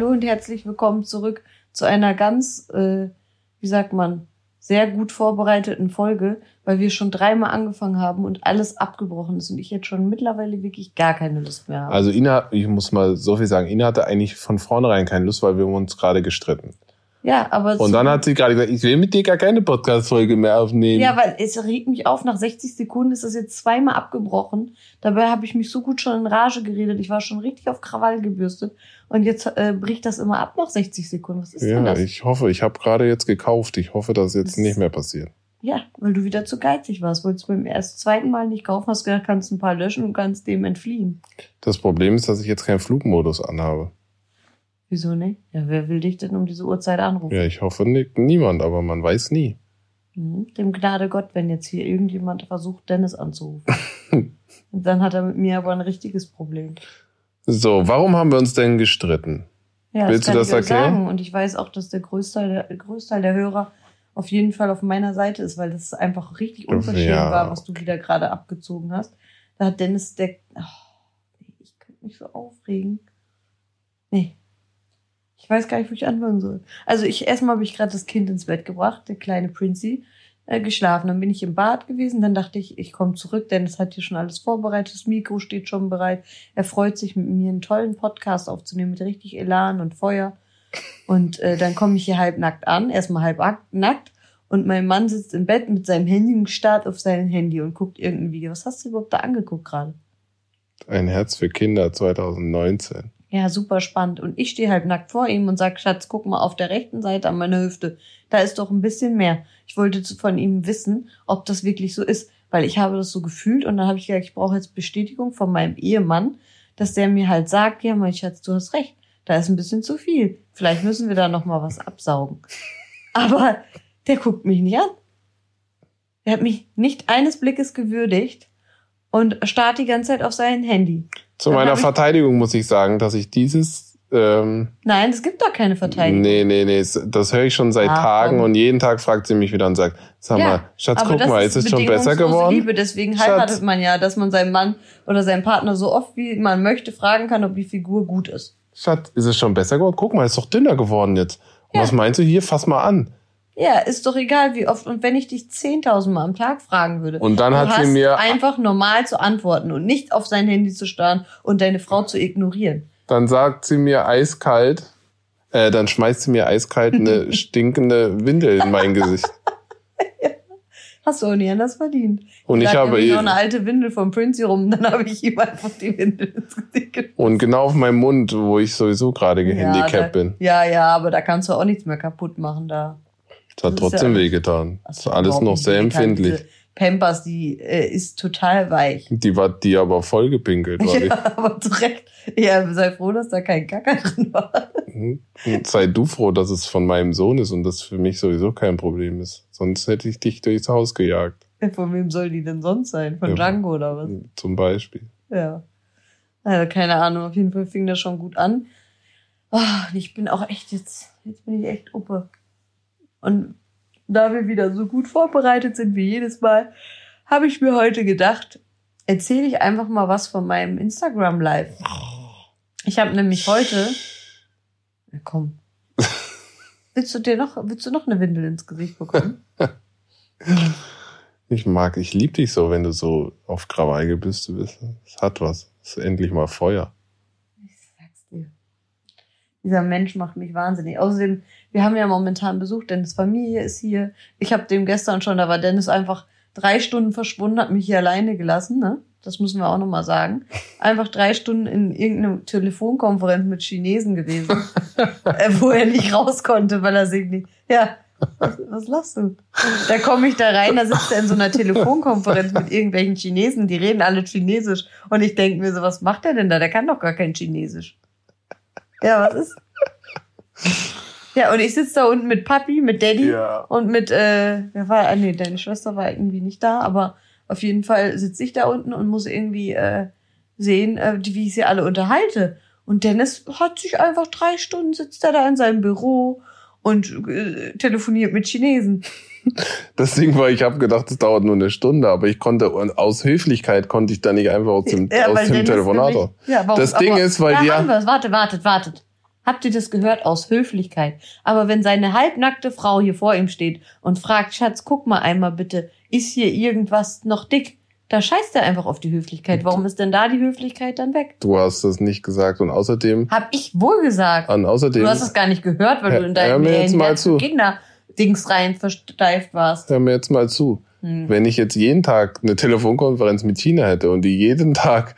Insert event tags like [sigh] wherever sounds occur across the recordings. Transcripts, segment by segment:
Hallo und herzlich willkommen zurück zu einer ganz, äh, wie sagt man, sehr gut vorbereiteten Folge, weil wir schon dreimal angefangen haben und alles abgebrochen ist und ich jetzt schon mittlerweile wirklich gar keine Lust mehr habe. Also Ina, ich muss mal so viel sagen, Ina hatte eigentlich von vornherein keine Lust, weil wir haben uns gerade gestritten. Ja, aber Und dann hat sie gerade gesagt, ich will mit dir gar keine Podcast-Folge mehr aufnehmen. Ja, weil es regt mich auf, nach 60 Sekunden ist das jetzt zweimal abgebrochen. Dabei habe ich mich so gut schon in Rage geredet. Ich war schon richtig auf Krawall gebürstet. Und jetzt äh, bricht das immer ab nach 60 Sekunden. Was ist denn ja das? ich hoffe, ich habe gerade jetzt gekauft. Ich hoffe, dass jetzt Das- nicht mehr passiert. Ja, weil du wieder zu geizig warst. Wolltest beim ersten, zweiten Mal nicht kaufen, hast gedacht, kannst ein paar löschen und kannst dem entfliehen. Das Problem ist, dass ich jetzt keinen Flugmodus anhabe. Wieso nicht? Ja, wer will dich denn um diese Uhrzeit anrufen? Ja, ich hoffe nicht, niemand, aber man weiß nie. Mhm. Dem Gnade Gott, wenn jetzt hier irgendjemand versucht, Dennis anzurufen. [laughs] und dann hat er mit mir aber ein richtiges Problem. So, warum haben wir uns denn gestritten? Ja, Willst du das ich euch erklären? Sagen. Und ich weiß auch, dass der Großteil der, Großteil der Hörer auf jeden Fall auf meiner Seite ist, weil das einfach richtig unverschämt Ja. war, was du wieder gerade abgezogen hast. Da hat Dennis der. Oh, ich könnte mich so aufregen. Nee. Ich weiß gar nicht, wo ich anfangen soll. Also ich erstmal habe ich gerade das Kind ins Bett gebracht, der kleine Princy, äh, geschlafen. Dann bin ich im Bad gewesen. Dann dachte ich, ich komme zurück, Dennis hat hier schon alles vorbereitet. Das Mikro steht schon bereit. Er freut sich, mit mir einen tollen Podcast aufzunehmen mit richtig Elan und Feuer. Und äh, dann komme ich hier halb nackt an, erstmal halb nackt. Und mein Mann sitzt im Bett mit seinem Handy und starrt auf sein Handy und guckt irgendein Video. Was hast du überhaupt da angeguckt gerade? Ein Herz für Kinder 2019. Ja, super spannend. Und ich stehe halt nackt vor ihm und sag, Schatz, guck mal auf der rechten Seite an meiner Hüfte. Da ist doch ein bisschen mehr. Ich wollte von ihm wissen, ob das wirklich so ist. Weil ich habe das so gefühlt und dann habe ich gesagt, ich brauche jetzt Bestätigung von meinem Ehemann, dass der mir halt sagt, ja, mein Schatz, du hast recht. Da ist ein bisschen zu viel. Vielleicht müssen wir da noch mal was absaugen. [laughs] Aber der guckt mich nicht an. Er hat mich nicht eines Blickes gewürdigt und starrt die ganze Zeit auf sein Handy. Zu meiner Verteidigung muss ich sagen, dass ich dieses, ähm, Nein, es gibt doch keine Verteidigung. nee, nee, nee, das höre ich schon seit Ah, Tagen komm. und jeden Tag fragt sie mich wieder und sagt, sag Ja, mal, Schatz, guck mal, ist es schon besser geworden? Liebe, deswegen Schatz. heiratet man ja, dass man seinen Mann oder seinen Partner so oft wie man möchte fragen kann, ob die Figur gut ist. Schatz, ist es schon besser geworden? Guck mal, ist doch dünner geworden jetzt. Und Ja. was meinst du hier? Fass mal an. Ja, ist doch egal wie oft. Und wenn ich dich 10.000 Mal am Tag fragen würde, Und dann du hat sie mir, einfach normal zu antworten und nicht auf sein Handy zu starren und deine Frau zu ignorieren. dann sagt sie mir eiskalt, äh, dann schmeißt sie mir eiskalt eine [laughs] stinkende Windel in mein Gesicht. [laughs] Hast du auch nie anders verdient. Und ich Lag habe noch eine alte Windel vom Prince rum, dann habe ich ihm einfach die Windel ins Gesicht genommen. und genau auf meinem Mund, wo ich sowieso gerade gehandicapt da, bin. Ja, ja, aber da kannst du auch nichts mehr kaputt machen da. Das hat trotzdem ja- wehgetan. Das ist alles noch sehr empfindlich. Diese Pampers, die äh, ist total weich. Die war die aber voll gepinkelt, war [laughs] Ja, aber zu Recht. Ja, sei froh, dass da kein Kacker drin war. Mhm. Und sei du froh, dass es von meinem Sohn ist und das für mich sowieso kein Problem ist. Sonst hätte ich dich durchs Haus gejagt. Von wem soll die denn sonst sein? Von Ja. Django oder was? Zum Beispiel. Ja. Also, keine Ahnung, auf jeden Fall fing das schon gut an. Und ich bin auch echt jetzt, jetzt bin ich echt uppe. Und da wir wieder so gut vorbereitet sind wie jedes Mal, habe ich mir heute gedacht, erzähle ich einfach mal was von meinem Instagram Live. Ich habe nämlich heute, ja, komm, [laughs] willst du dir noch, willst du noch eine Windel ins Gesicht bekommen? [laughs] Ich mag, ich lieb dich so, wenn du so auf Krawall gebürstet bist. Es hat was. Es ist endlich mal Feuer. Dieser Mensch macht mich wahnsinnig. Außerdem, wir haben ja momentan Besuch, Dennis Familie ist hier. Ich habe dem gestern schon, da war Dennis einfach drei Stunden verschwunden, hat mich hier alleine gelassen, ne? Das müssen wir auch nochmal sagen. Einfach drei Stunden in irgendeiner Telefonkonferenz mit Chinesen gewesen, [laughs] äh, wo er nicht raus konnte, weil er sich nicht. Ja, was, was lachst du? Da komme ich da rein, da sitzt er in so einer Telefonkonferenz mit irgendwelchen Chinesen, die reden alle Chinesisch. Und ich denke mir so, was macht der denn da? Der kann doch gar kein Chinesisch. Ja, was ist? [laughs] Ja, und ich sitze da unten mit Papi, mit Daddy Ja. und mit, äh, wer war, ah, nee, deine Schwester war irgendwie nicht da, aber auf jeden Fall sitze ich da unten und muss irgendwie äh, sehen, äh, wie ich sie alle unterhalte. Und Dennis hat sich einfach drei Stunden sitzt er da in seinem Büro und äh, telefoniert mit Chinesen. [laughs] Das Ding war, ich habe gedacht, es dauert nur eine Stunde, aber ich konnte, und aus Höflichkeit konnte ich da nicht einfach aus dem, Ja, aus dem Telefonat nämlich-. Ja, warum, Das Ding aber- ist, weil da die ja- haben wir's. Wartet, wartet, wartet. Habt ihr das gehört? Aus Höflichkeit. Aber wenn seine halbnackte Frau hier vor ihm steht und fragt, Schatz, guck mal einmal bitte, ist hier irgendwas noch dick? Da scheißt er einfach auf die Höflichkeit. Warum ist denn da die Höflichkeit dann weg? Du hast das nicht gesagt und außerdem. Hab ich wohl gesagt. Und außerdem. Du hast es gar nicht gehört, weil Hör- du in hör deinem mir jetzt mal zu. Kinder-Dings rein versteift warst. Hör mir jetzt mal zu. Hm. Wenn ich jetzt jeden Tag eine Telefonkonferenz mit Tina hätte und die jeden Tag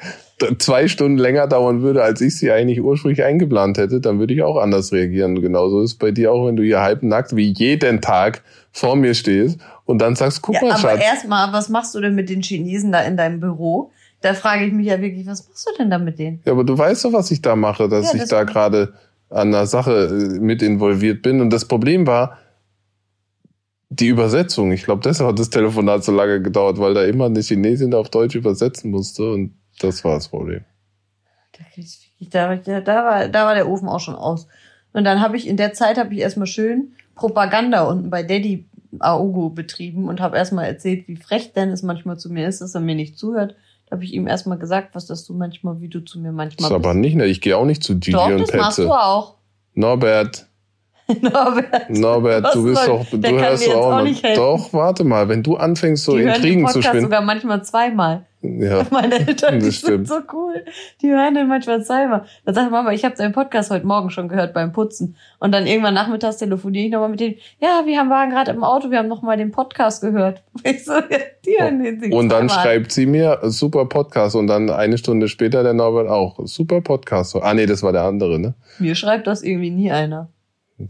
zwei Stunden länger dauern würde, als ich sie eigentlich ursprünglich eingeplant hätte, dann würde ich auch anders reagieren. Genauso ist es bei dir auch, wenn du hier halbnackt wie jeden Tag vor mir stehst und dann sagst, guck Ja, mal, aber Schatz. erstmal, was machst du denn mit den Chinesen da in deinem Büro? Da frage ich mich ja wirklich, was machst du denn da mit denen? Ja, aber du weißt doch, was ich da mache, dass Ja, ich das- da gerade an der Sache äh, mit involviert bin. Und das Problem war die Übersetzung. Ich glaube, deshalb hat das Telefonat so lange gedauert, weil da immer eine Chinesin auf Deutsch übersetzen musste. Und das war das Problem. Da, da, da, war, da war der Ofen auch schon aus. Und dann habe ich in der Zeit habe ich erstmal schön Propaganda unten bei Daddy Aogo betrieben und habe erstmal erzählt, wie frech Dennis manchmal zu mir ist, dass er mir nicht zuhört. Da habe ich ihm erstmal gesagt, was das du manchmal, wie du zu mir Das manchmal ist aber nicht, ne? Ich gehe auch nicht zu Gigi Doch, und das machst Petze. du auch. Norbert, [laughs] Norbert. Norbert, du bist doch, du hörst doch auch auch noch. nicht helfen. Doch, warte mal, wenn du anfängst, so die hören den Intrigen zu spinnen. sogar manchmal zweimal. Ja, [laughs] Meine Eltern, die Das sind stimmt. so cool. Die hören den manchmal zweimal. Dann sagt Mama, ich habe deinen Podcast heute Morgen schon gehört beim Putzen. Und dann irgendwann nachmittags telefoniere ich nochmal mit denen. Ja, wir haben, waren gerade im Auto, wir haben nochmal den Podcast gehört. [laughs] Ich so, ja, die hören den sich Und dann schreibt sie mir, super Podcast. Und dann eine Stunde später der Norbert auch, super Podcast. Ah nee, das war der andere, ne? Mir schreibt das irgendwie nie einer.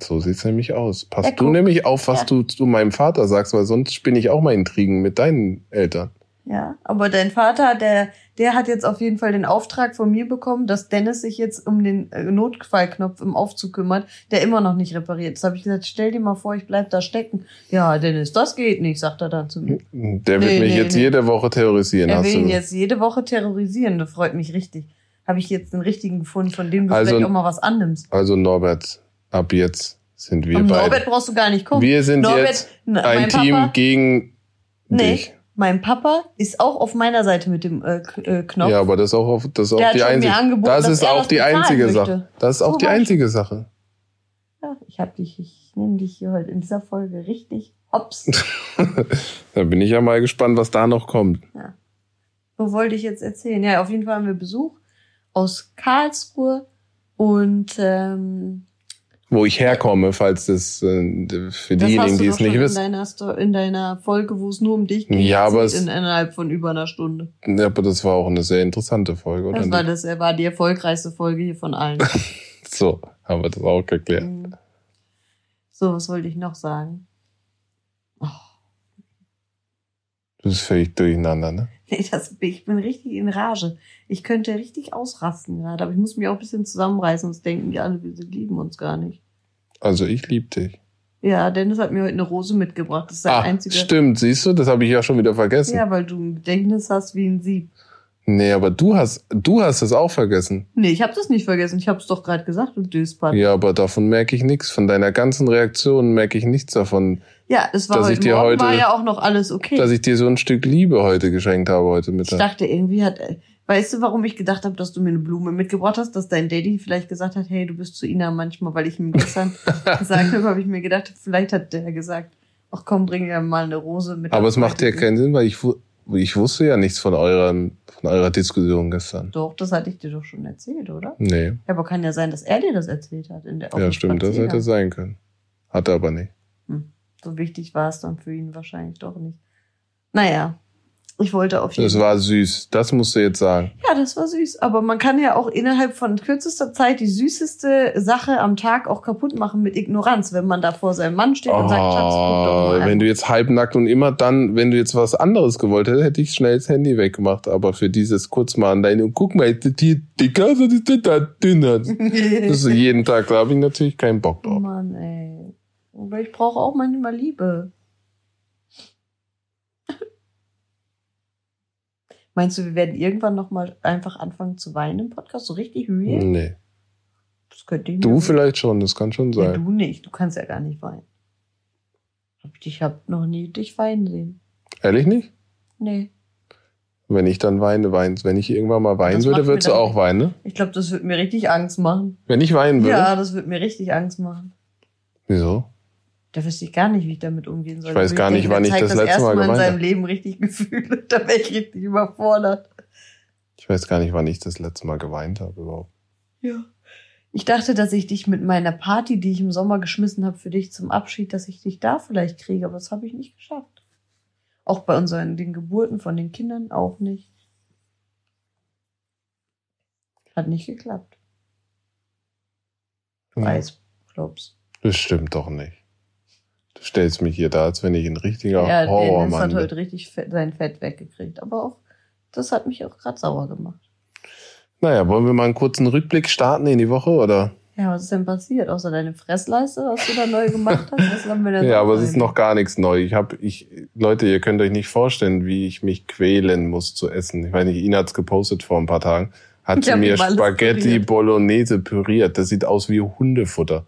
So sieht's nämlich aus. Passt Ja, du guck. nämlich auf, was Ja. du zu meinem Vater sagst, weil sonst spinne ich auch mal Intrigen mit deinen Eltern. Ja, aber dein Vater, der, der hat jetzt auf jeden Fall den Auftrag von mir bekommen, dass Dennis sich jetzt um den äh, Notfallknopf im Aufzug kümmert, der immer noch nicht repariert ist. habe ich gesagt, stell dir mal vor, ich bleib da stecken. Ja, Dennis, das geht nicht, sagt er dann zu mir. Der wird Nee, mich nee, jetzt nee. jede Woche terrorisieren. Er will ihn jetzt jede Woche terrorisieren, das freut mich richtig. Habe ich jetzt einen richtigen gefunden, von dem du Also- vielleicht auch mal was annimmst. Also Norbert, ab jetzt sind wir um beide. Norbert brauchst du gar nicht gucken. wir sind Norbert, jetzt ein Team Papa, gegen Nee. dich. mein Papa ist auch auf meiner Seite mit dem äh, äh, Knopf. Ja, aber das ist auch, auf, das ist auch die einzige. Das ist auch das die einzige möchte. Sache. Das ist auch So die ich. einzige Sache. Ja, ich hab dich, ich nehme dich hier heute in dieser Folge richtig hops. [laughs] Da bin ich ja mal gespannt, was da noch kommt. Wo wollte ich jetzt erzählen? Ja, auf jeden Fall haben wir Besuch aus Karlsruhe und ähm, Wo ich herkomme, falls das äh, für das diejenigen, die es nicht schon in wissen. deiner, in deiner Folge, wo es nur um dich geht, Ja, aber es- in, innerhalb von über einer Stunde. Ja, aber das war auch eine sehr interessante Folge, oder? Das war das, er war die erfolgreichste Folge hier von allen. [laughs] So, haben wir das auch geklärt. Mhm. so, was wollte ich noch sagen? Oh, Du bist völlig durcheinander, ne? [laughs] nee, das, ich bin richtig in Rage. Ich könnte richtig ausrasten gerade, aber ich muss mich auch ein bisschen zusammenreißen, sonst denken die alle, wir lieben uns gar nicht. Also ich lieb dich. Ja, Dennis hat mir heute eine Rose mitgebracht. Das ist der Ah, einzige. stimmt, siehst du, das habe ich ja schon wieder vergessen. Ja, weil du ein Gedächtnis hast wie ein Sieb. Nee, aber du hast, du hast es auch vergessen. Nee, ich habe das nicht vergessen. Ich habe es doch gerade gesagt, du Döspert. Ja, aber davon merke ich nichts. Von deiner ganzen Reaktion merke ich nichts davon, Ja, es war Dass ich heute dir Morgen heute- war ja auch noch alles okay. dass ich dir so ein Stück Liebe heute geschenkt habe heute ich Mittag. dachte, irgendwie hat, weißt du, warum ich gedacht habe, dass du mir eine Blume mitgebracht hast, dass dein Daddy vielleicht gesagt hat, hey, du bist zu Ina manchmal, weil ich ihm gestern [laughs] gesagt habe, habe ich mir gedacht, vielleicht hat der gesagt, ach komm, bring dir mal eine Rose mit. Aber es macht ja keinen Sinn, weil ich, ich wusste ja nichts von euren, von eurer Diskussion gestern. Doch, das hatte ich dir doch schon erzählt, oder? Nee, Ja, aber kann ja sein, dass er dir das erzählt hat. In der, ja stimmt, das hätte sein können. Hat er aber nicht. So wichtig war es dann für ihn wahrscheinlich doch nicht. Naja, ich wollte auf jeden Das war süß. Das musst du jetzt sagen. Ja, das war süß. Aber man kann ja auch innerhalb von kürzester Zeit die süßeste Sache am Tag auch kaputt machen mit Ignoranz, wenn man da vor seinem Mann steht und sagt, Schatz, guck doch mal. Oh, wenn du jetzt halbnackt und immer dann, wenn du jetzt was anderes gewollt hättest, hätte ich schnell das Handy weggemacht. Aber für dieses kurz mal an deine, guck mal, hier dicker, da dünner? Das [laughs] ist jeden Tag, da habe ich natürlich keinen Bock oh drauf. Mann, ey. Aber ich brauche auch manchmal Liebe. Meinst du, wir werden irgendwann noch mal einfach anfangen zu weinen im Podcast? So richtig real? Nee. Das könnte ich Du mir vielleicht schon, das kann schon Ja, sein. du nicht. Du kannst ja gar nicht weinen. Ich hab noch nie dich weinen sehen. Ehrlich nicht? Nee. Wenn ich dann weine, weint. Wenn ich irgendwann mal weinen Das würde, würdest du auch weinen, ne? Ich glaube, das wird mir richtig Angst machen. Wenn ich weinen würde? Ja, das wird mir richtig Angst machen. Wieso? Da wüsste ich gar nicht, wie ich damit umgehen soll. Ich weiß gar nicht, wann ich zeigt das letzte Mal Mal in geweint seinem habe. Leben richtig Gefühle. Da wäre ich richtig überfordert. Ich weiß gar nicht, wann ich das letzte Mal geweint habe überhaupt. Ja. Ich dachte, dass ich dich mit meiner Party, die ich im Sommer geschmissen habe für dich zum Abschied, dass ich dich da vielleicht kriege, aber das habe ich nicht geschafft. Auch bei unseren den Geburten von den Kindern auch nicht. Hat nicht geklappt. Ja. Weiß, glaub's. Das stimmt doch nicht. Du stellst mich hier da, als wenn ich ein richtiger Ja, Horrormann hat bin. heute richtig fett, sein Fett weggekriegt. Aber auch, das hat mich auch gerade sauer gemacht. Naja, wollen wir mal einen kurzen Rückblick starten in die Woche, oder? Ja, was ist denn passiert? Außer deine Fressleiste, was du da neu gemacht hast? Was haben wir denn [laughs] Ja, aber es ist noch gar nichts neu. Ich habe, ich, Leute, ihr könnt euch nicht vorstellen, wie ich mich quälen muss zu essen. Ich weiß nicht, Ina hat's gepostet vor ein paar Tagen. Hat sie mir Spaghetti püriert. Bolognese püriert. Das sieht aus wie Hundefutter.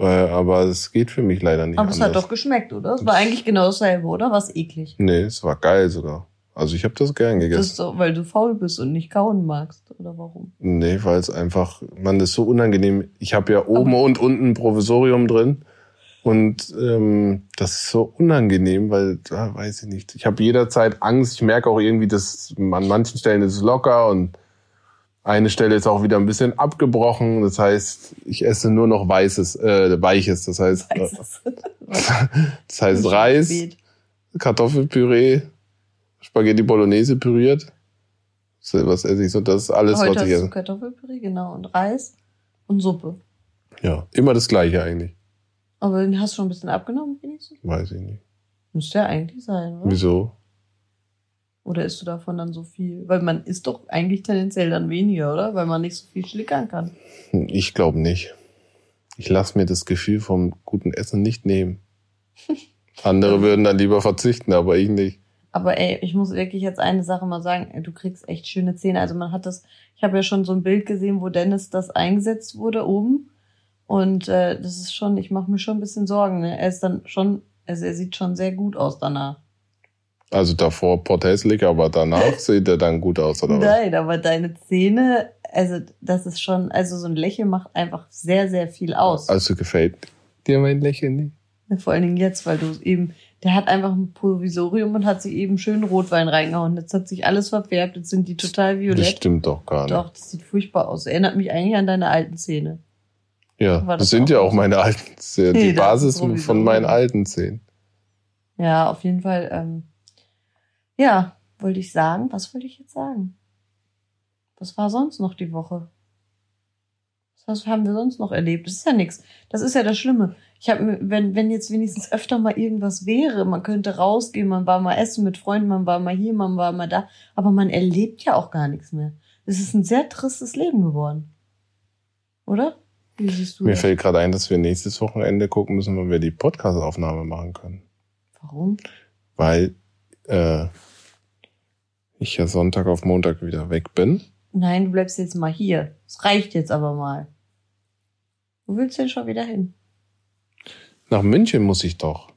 Äh, aber es geht für mich leider nicht Aber es anders. hat doch geschmeckt, oder? Es war eigentlich genau dasselbe, oder? Was eklig. nee, es war geil sogar. Also ich habe das gern Das gegessen. ist so, weil du faul bist und nicht kauen magst, oder warum? Nee, weil es einfach, man, das ist so unangenehm. Ich habe ja oben und unten ein Provisorium drin. Und ähm, das ist so unangenehm, weil, da weiß ich nicht. Ich habe jederzeit Angst. Ich merke auch irgendwie, dass an manchen Stellen ist es locker und eine Stelle ist auch wieder ein bisschen abgebrochen. Das heißt, ich esse nur noch weißes, äh, weiches. Das heißt, äh, Weiß es. [laughs] das heißt Reis. Kartoffelpüree, Spaghetti Bolognese püriert. So, Was esse ich so? Das ist alles, Heute was ich esse. Kartoffelpüree, genau, und Reis und Suppe. Ja, immer das Gleiche eigentlich. Aber den hast du schon ein bisschen abgenommen, wenigstens? Weiß ich nicht. Müsste ja eigentlich sein, oder? Wieso? Oder isst du davon dann so viel? Weil man isst doch eigentlich tendenziell dann weniger, oder? Weil man nicht so viel schlickern kann. Ich glaube nicht. Ich lasse mir das Gefühl vom guten Essen nicht nehmen. [laughs] Andere würden dann lieber verzichten, aber ich nicht. Aber ey, ich muss wirklich jetzt eine Sache mal sagen, du kriegst echt schöne Zähne. Also man hat das, ich habe ja schon so ein Bild gesehen, wo Dennis das eingesetzt wurde oben. Und äh, das ist schon, ich mache mir schon ein bisschen Sorgen. Ne? Er ist dann schon, also er sieht schon sehr gut aus danach. Also davor porthässlich, aber danach [laughs] sieht er dann gut aus, oder was? Nein, aber deine Zähne, also das ist schon, also so ein Lächeln macht einfach sehr, sehr viel aus. Also gefällt dir mein Lächeln nicht? Vor allen Dingen jetzt, weil du eben, der hat einfach ein Provisorium und hat sich eben schön Rotwein reingehauen. Jetzt hat sich alles verfärbt, jetzt sind die total Das violett. stimmt doch gar nicht. Doch, das sieht furchtbar aus. Erinnert mich eigentlich an deine alten Zähne. Ja, das, das sind auch ja auch meine alten Zähne, [laughs] die Nee, das Basis von meinen alten Zähnen. Ja, auf jeden Fall. Ähm, ja, wollte ich sagen. Was wollte ich jetzt sagen? Was war sonst noch die Woche? Was haben wir sonst noch erlebt? Das ist ja nichts. Das ist ja das Schlimme. Ich habe, wenn, wenn jetzt wenigstens öfter mal irgendwas wäre, man könnte rausgehen, man war mal essen mit Freunden, man war mal hier, man war mal da, aber man erlebt ja auch gar nichts mehr. Es ist ein sehr tristes Leben geworden. Oder? Wie siehst du Mir das? fällt gerade ein, dass wir nächstes Wochenende gucken müssen, wann wir die Podcast-Aufnahme machen können. Warum? Weil äh, ich ja Sonntag auf Montag wieder weg bin. Nein, du bleibst jetzt mal hier. Es reicht jetzt aber mal. Wo willst du denn schon wieder hin? Nach München muss ich doch.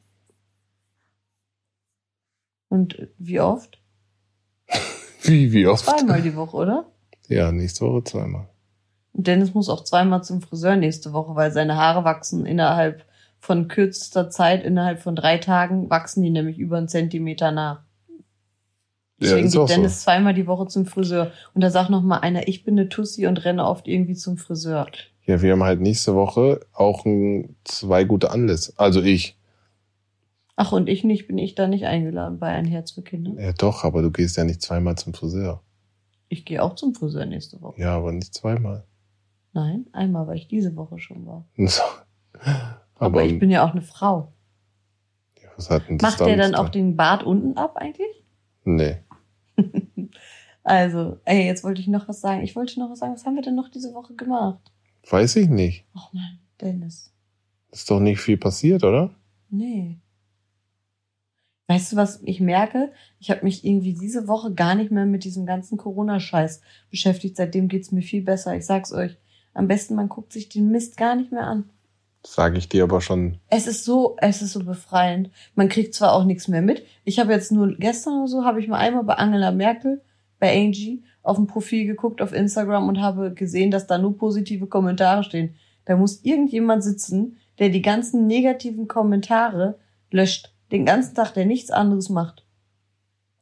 Und wie oft? [laughs] Wie, wie oft? Zweimal die Woche, oder? Ja, nächste Woche zweimal. Und Dennis muss auch zweimal zum Friseur nächste Woche, weil seine Haare wachsen innerhalb von kürzester Zeit, innerhalb von drei Tagen, wachsen die nämlich über einen Zentimeter nach. Ja, Deswegen auch geht so. Dennis zweimal die Woche zum Friseur. Und da sagt noch mal einer, ich bin eine Tussi und renne oft irgendwie zum Friseur. Ja, wir haben halt nächste Woche auch ein, zwei gute Anlässe. Also ich. Ach, und ich nicht, bin ich da nicht eingeladen bei Ein Herz für Kinder? Ja, doch, aber du gehst ja nicht zweimal zum Friseur. Ich gehe auch zum Friseur nächste Woche. Ja, aber nicht zweimal. Nein, einmal, weil ich diese Woche schon war. [laughs] So. Aber, Aber, ich bin ja auch eine Frau. ja, was hat denn das Macht der dann auch den Bart unten ab eigentlich? Nee. [laughs] Also, ey, jetzt wollte ich noch was sagen. Ich wollte noch was sagen. Was haben wir denn noch diese Woche gemacht? Weiß ich nicht. Ach nein, Dennis. Ist doch nicht viel passiert, oder? Nee. Weißt du, was ich merke? Ich habe mich irgendwie diese Woche gar nicht mehr mit diesem ganzen Corona-Scheiß beschäftigt. Seitdem geht's mir viel besser. Ich sag's euch. Am besten, man guckt sich den Mist gar nicht mehr an. Sage ich dir aber schon. Es ist so, es ist so befreiend. Man kriegt zwar auch nichts mehr mit. Ich habe jetzt nur gestern oder so, habe ich mal einmal bei Angela Merkel, bei Angie, auf dem Profil geguckt auf Instagram und habe gesehen, dass da nur positive Kommentare stehen. Da muss irgendjemand sitzen, der die ganzen negativen Kommentare löscht. Den ganzen Tag, der nichts anderes macht.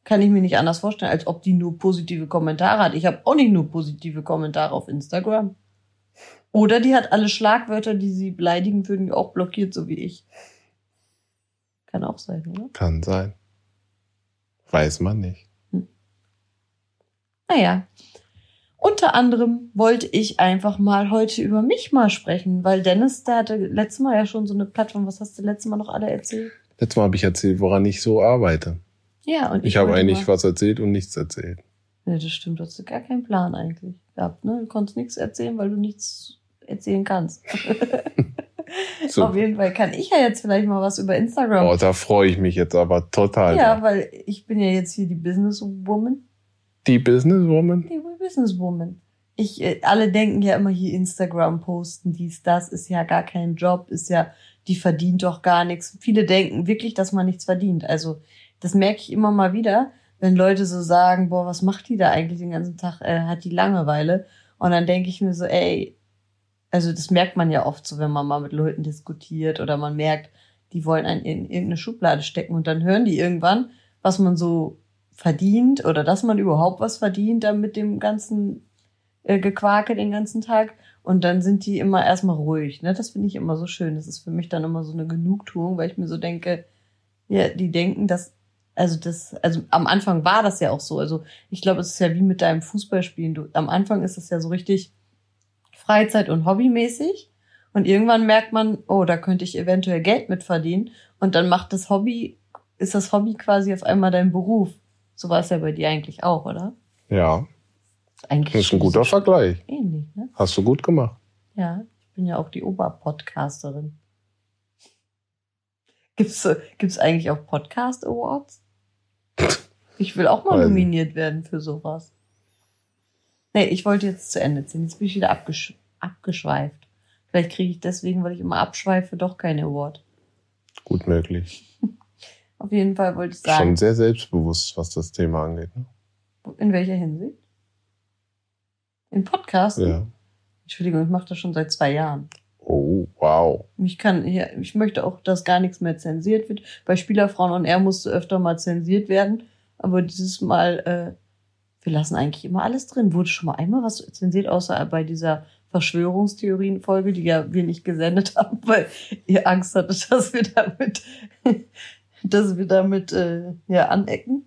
Kann ich mir nicht anders vorstellen, als ob die nur positive Kommentare hat. Ich habe auch nicht nur positive Kommentare auf Instagram. Oder die hat alle Schlagwörter, die sie beleidigen würden, auch blockiert, so wie ich. Kann auch sein, oder? Kann sein. Weiß man nicht. Hm. Naja. Unter anderem wollte ich einfach mal heute über mich mal sprechen, weil Dennis, der hatte letztes Mal ja schon so eine Plattform. Was hast du letztes Mal noch alle erzählt? Letztes Mal habe ich erzählt, woran ich so arbeite. Ja, und ich, ich habe eigentlich was erzählt und nichts erzählt. Ja, das stimmt. Du hast gar keinen Plan eigentlich gehabt, ne? Du konntest nichts erzählen, weil du nichts erzählen kannst. [laughs] so. Auf jeden Fall kann ich ja jetzt vielleicht mal was über Instagram. Oh, da freue ich mich jetzt aber total. Ja, drauf. weil ich bin ja jetzt hier die Businesswoman. Die Businesswoman? Die Businesswoman. Ich, äh, alle denken ja immer hier Instagram posten, dies, das ist ja gar kein Job, ist ja, die verdient doch gar nichts. Viele denken wirklich, dass man nichts verdient. Also, das merke ich immer mal wieder, wenn Leute so sagen, boah, was macht die da eigentlich den ganzen Tag? Äh, hat die Langeweile? Und dann denke ich mir so, ey, also das merkt man ja oft so, wenn man mal mit Leuten diskutiert oder man merkt, die wollen einen in irgendeine Schublade stecken und dann hören die irgendwann, was man so verdient oder dass man überhaupt was verdient dann mit dem ganzen äh, Gequake den ganzen Tag. Und dann sind die immer erstmal ruhig. Ne? Das finde ich immer so schön. Das ist für mich dann immer so eine Genugtuung, weil ich mir so denke, ja, die denken, dass, also das, also am Anfang war das ja auch so. Also ich glaube, es ist ja wie mit deinem Fußballspielen. Du, am Anfang ist das ja so richtig Freizeit- und Hobbymäßig. Und irgendwann merkt man, oh, da könnte ich eventuell Geld mit verdienen. Und dann macht das Hobby, ist das Hobby quasi auf einmal dein Beruf. So war es ja bei dir eigentlich auch, oder? Ja. Eigentlich das ist ein guter Vergleich. Ähnlich, ne? Hast du gut gemacht. Ja, ich bin ja auch die Oberpodcasterin. Gibt's, gibt's eigentlich auch Podcast Awards? [laughs] Ich will auch mal nominiert werden für sowas. Nee, ich wollte jetzt zu Ende ziehen. Jetzt bin ich wieder abgesch abgeschweift. Vielleicht kriege ich deswegen, weil ich immer abschweife, doch keine Award. Gut möglich. [laughs] Auf jeden Fall wollte ich sagen. Schon sehr selbstbewusst, was das Thema angeht. Ne? In welcher Hinsicht? In Podcasts? Ja. Entschuldigung, ich mache das schon seit zwei Jahren. Oh, wow. Ich kann, ja, ich möchte auch, dass gar nichts mehr zensiert wird. Bei Spielerfrauen und er musste öfter mal zensiert werden. Aber dieses Mal äh, wir lassen eigentlich immer alles drin. Wurde schon mal einmal was zensiert, außer bei dieser Verschwörungstheorien-Folge, die ja wir nicht gesendet [laughs] haben, weil ihr Angst hattet, [laughs] dass wir damit, [laughs] dass wir damit äh, ja anecken.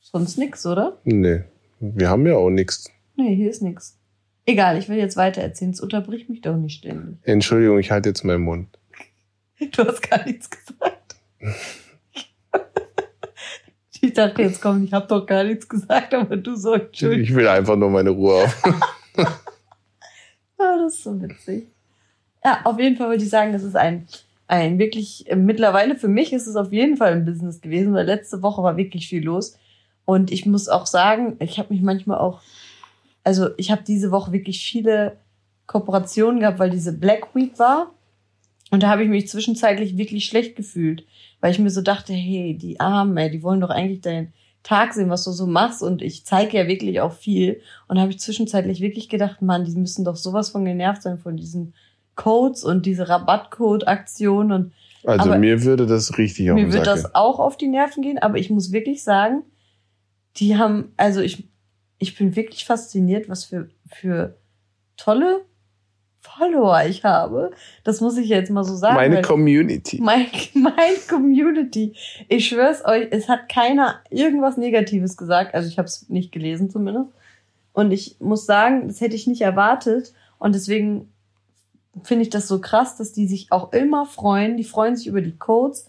Sonst nix, oder? Nee. Wir haben ja auch nichts. Nee, hier ist nix. Egal, ich will jetzt weiter erzählen. Es unterbricht mich doch nicht ständig. Entschuldigung, ich halte jetzt meinen Mund. Du hast gar nichts gesagt. Ich dachte, jetzt komm, ich habe doch gar nichts gesagt, aber du so, Entschuldigung. Ich will einfach nur meine Ruhe haben. [laughs] [laughs] ja, ah, das ist so witzig. Ja, auf jeden Fall wollte ich sagen, das ist ein, ein wirklich, mittlerweile für mich ist es auf jeden Fall ein Business gewesen, weil letzte Woche war wirklich viel los. Und ich muss auch sagen, ich habe mich manchmal auch, also ich habe diese Woche wirklich viele Kooperationen gehabt, weil diese Black Week war. Und da habe ich mich zwischenzeitlich wirklich schlecht gefühlt weil ich mir so dachte, hey, die Armen, ey, die wollen doch eigentlich deinen Tag sehen, was du so machst. Und ich zeige ja wirklich auch viel. Und habe ich zwischenzeitlich wirklich gedacht, Mann, die müssen doch sowas von genervt sein von diesen Codes und diese Rabattcode-Aktionen. Und also mir würde das richtig auf Mir würde das auch auf die Nerven gehen, aber ich muss wirklich sagen, die haben, also ich, ich bin wirklich fasziniert, was für, für tolle Follower ich habe. Das muss ich jetzt mal so sagen. Meine Community. Mein, [laughs] mein Community. Ich schwör's euch, es hat keiner irgendwas Negatives gesagt. Also ich habe es nicht gelesen zumindest. Und ich muss sagen, das hätte ich nicht erwartet. Und deswegen finde ich das so krass, dass die sich auch immer freuen. Die freuen sich über die Codes.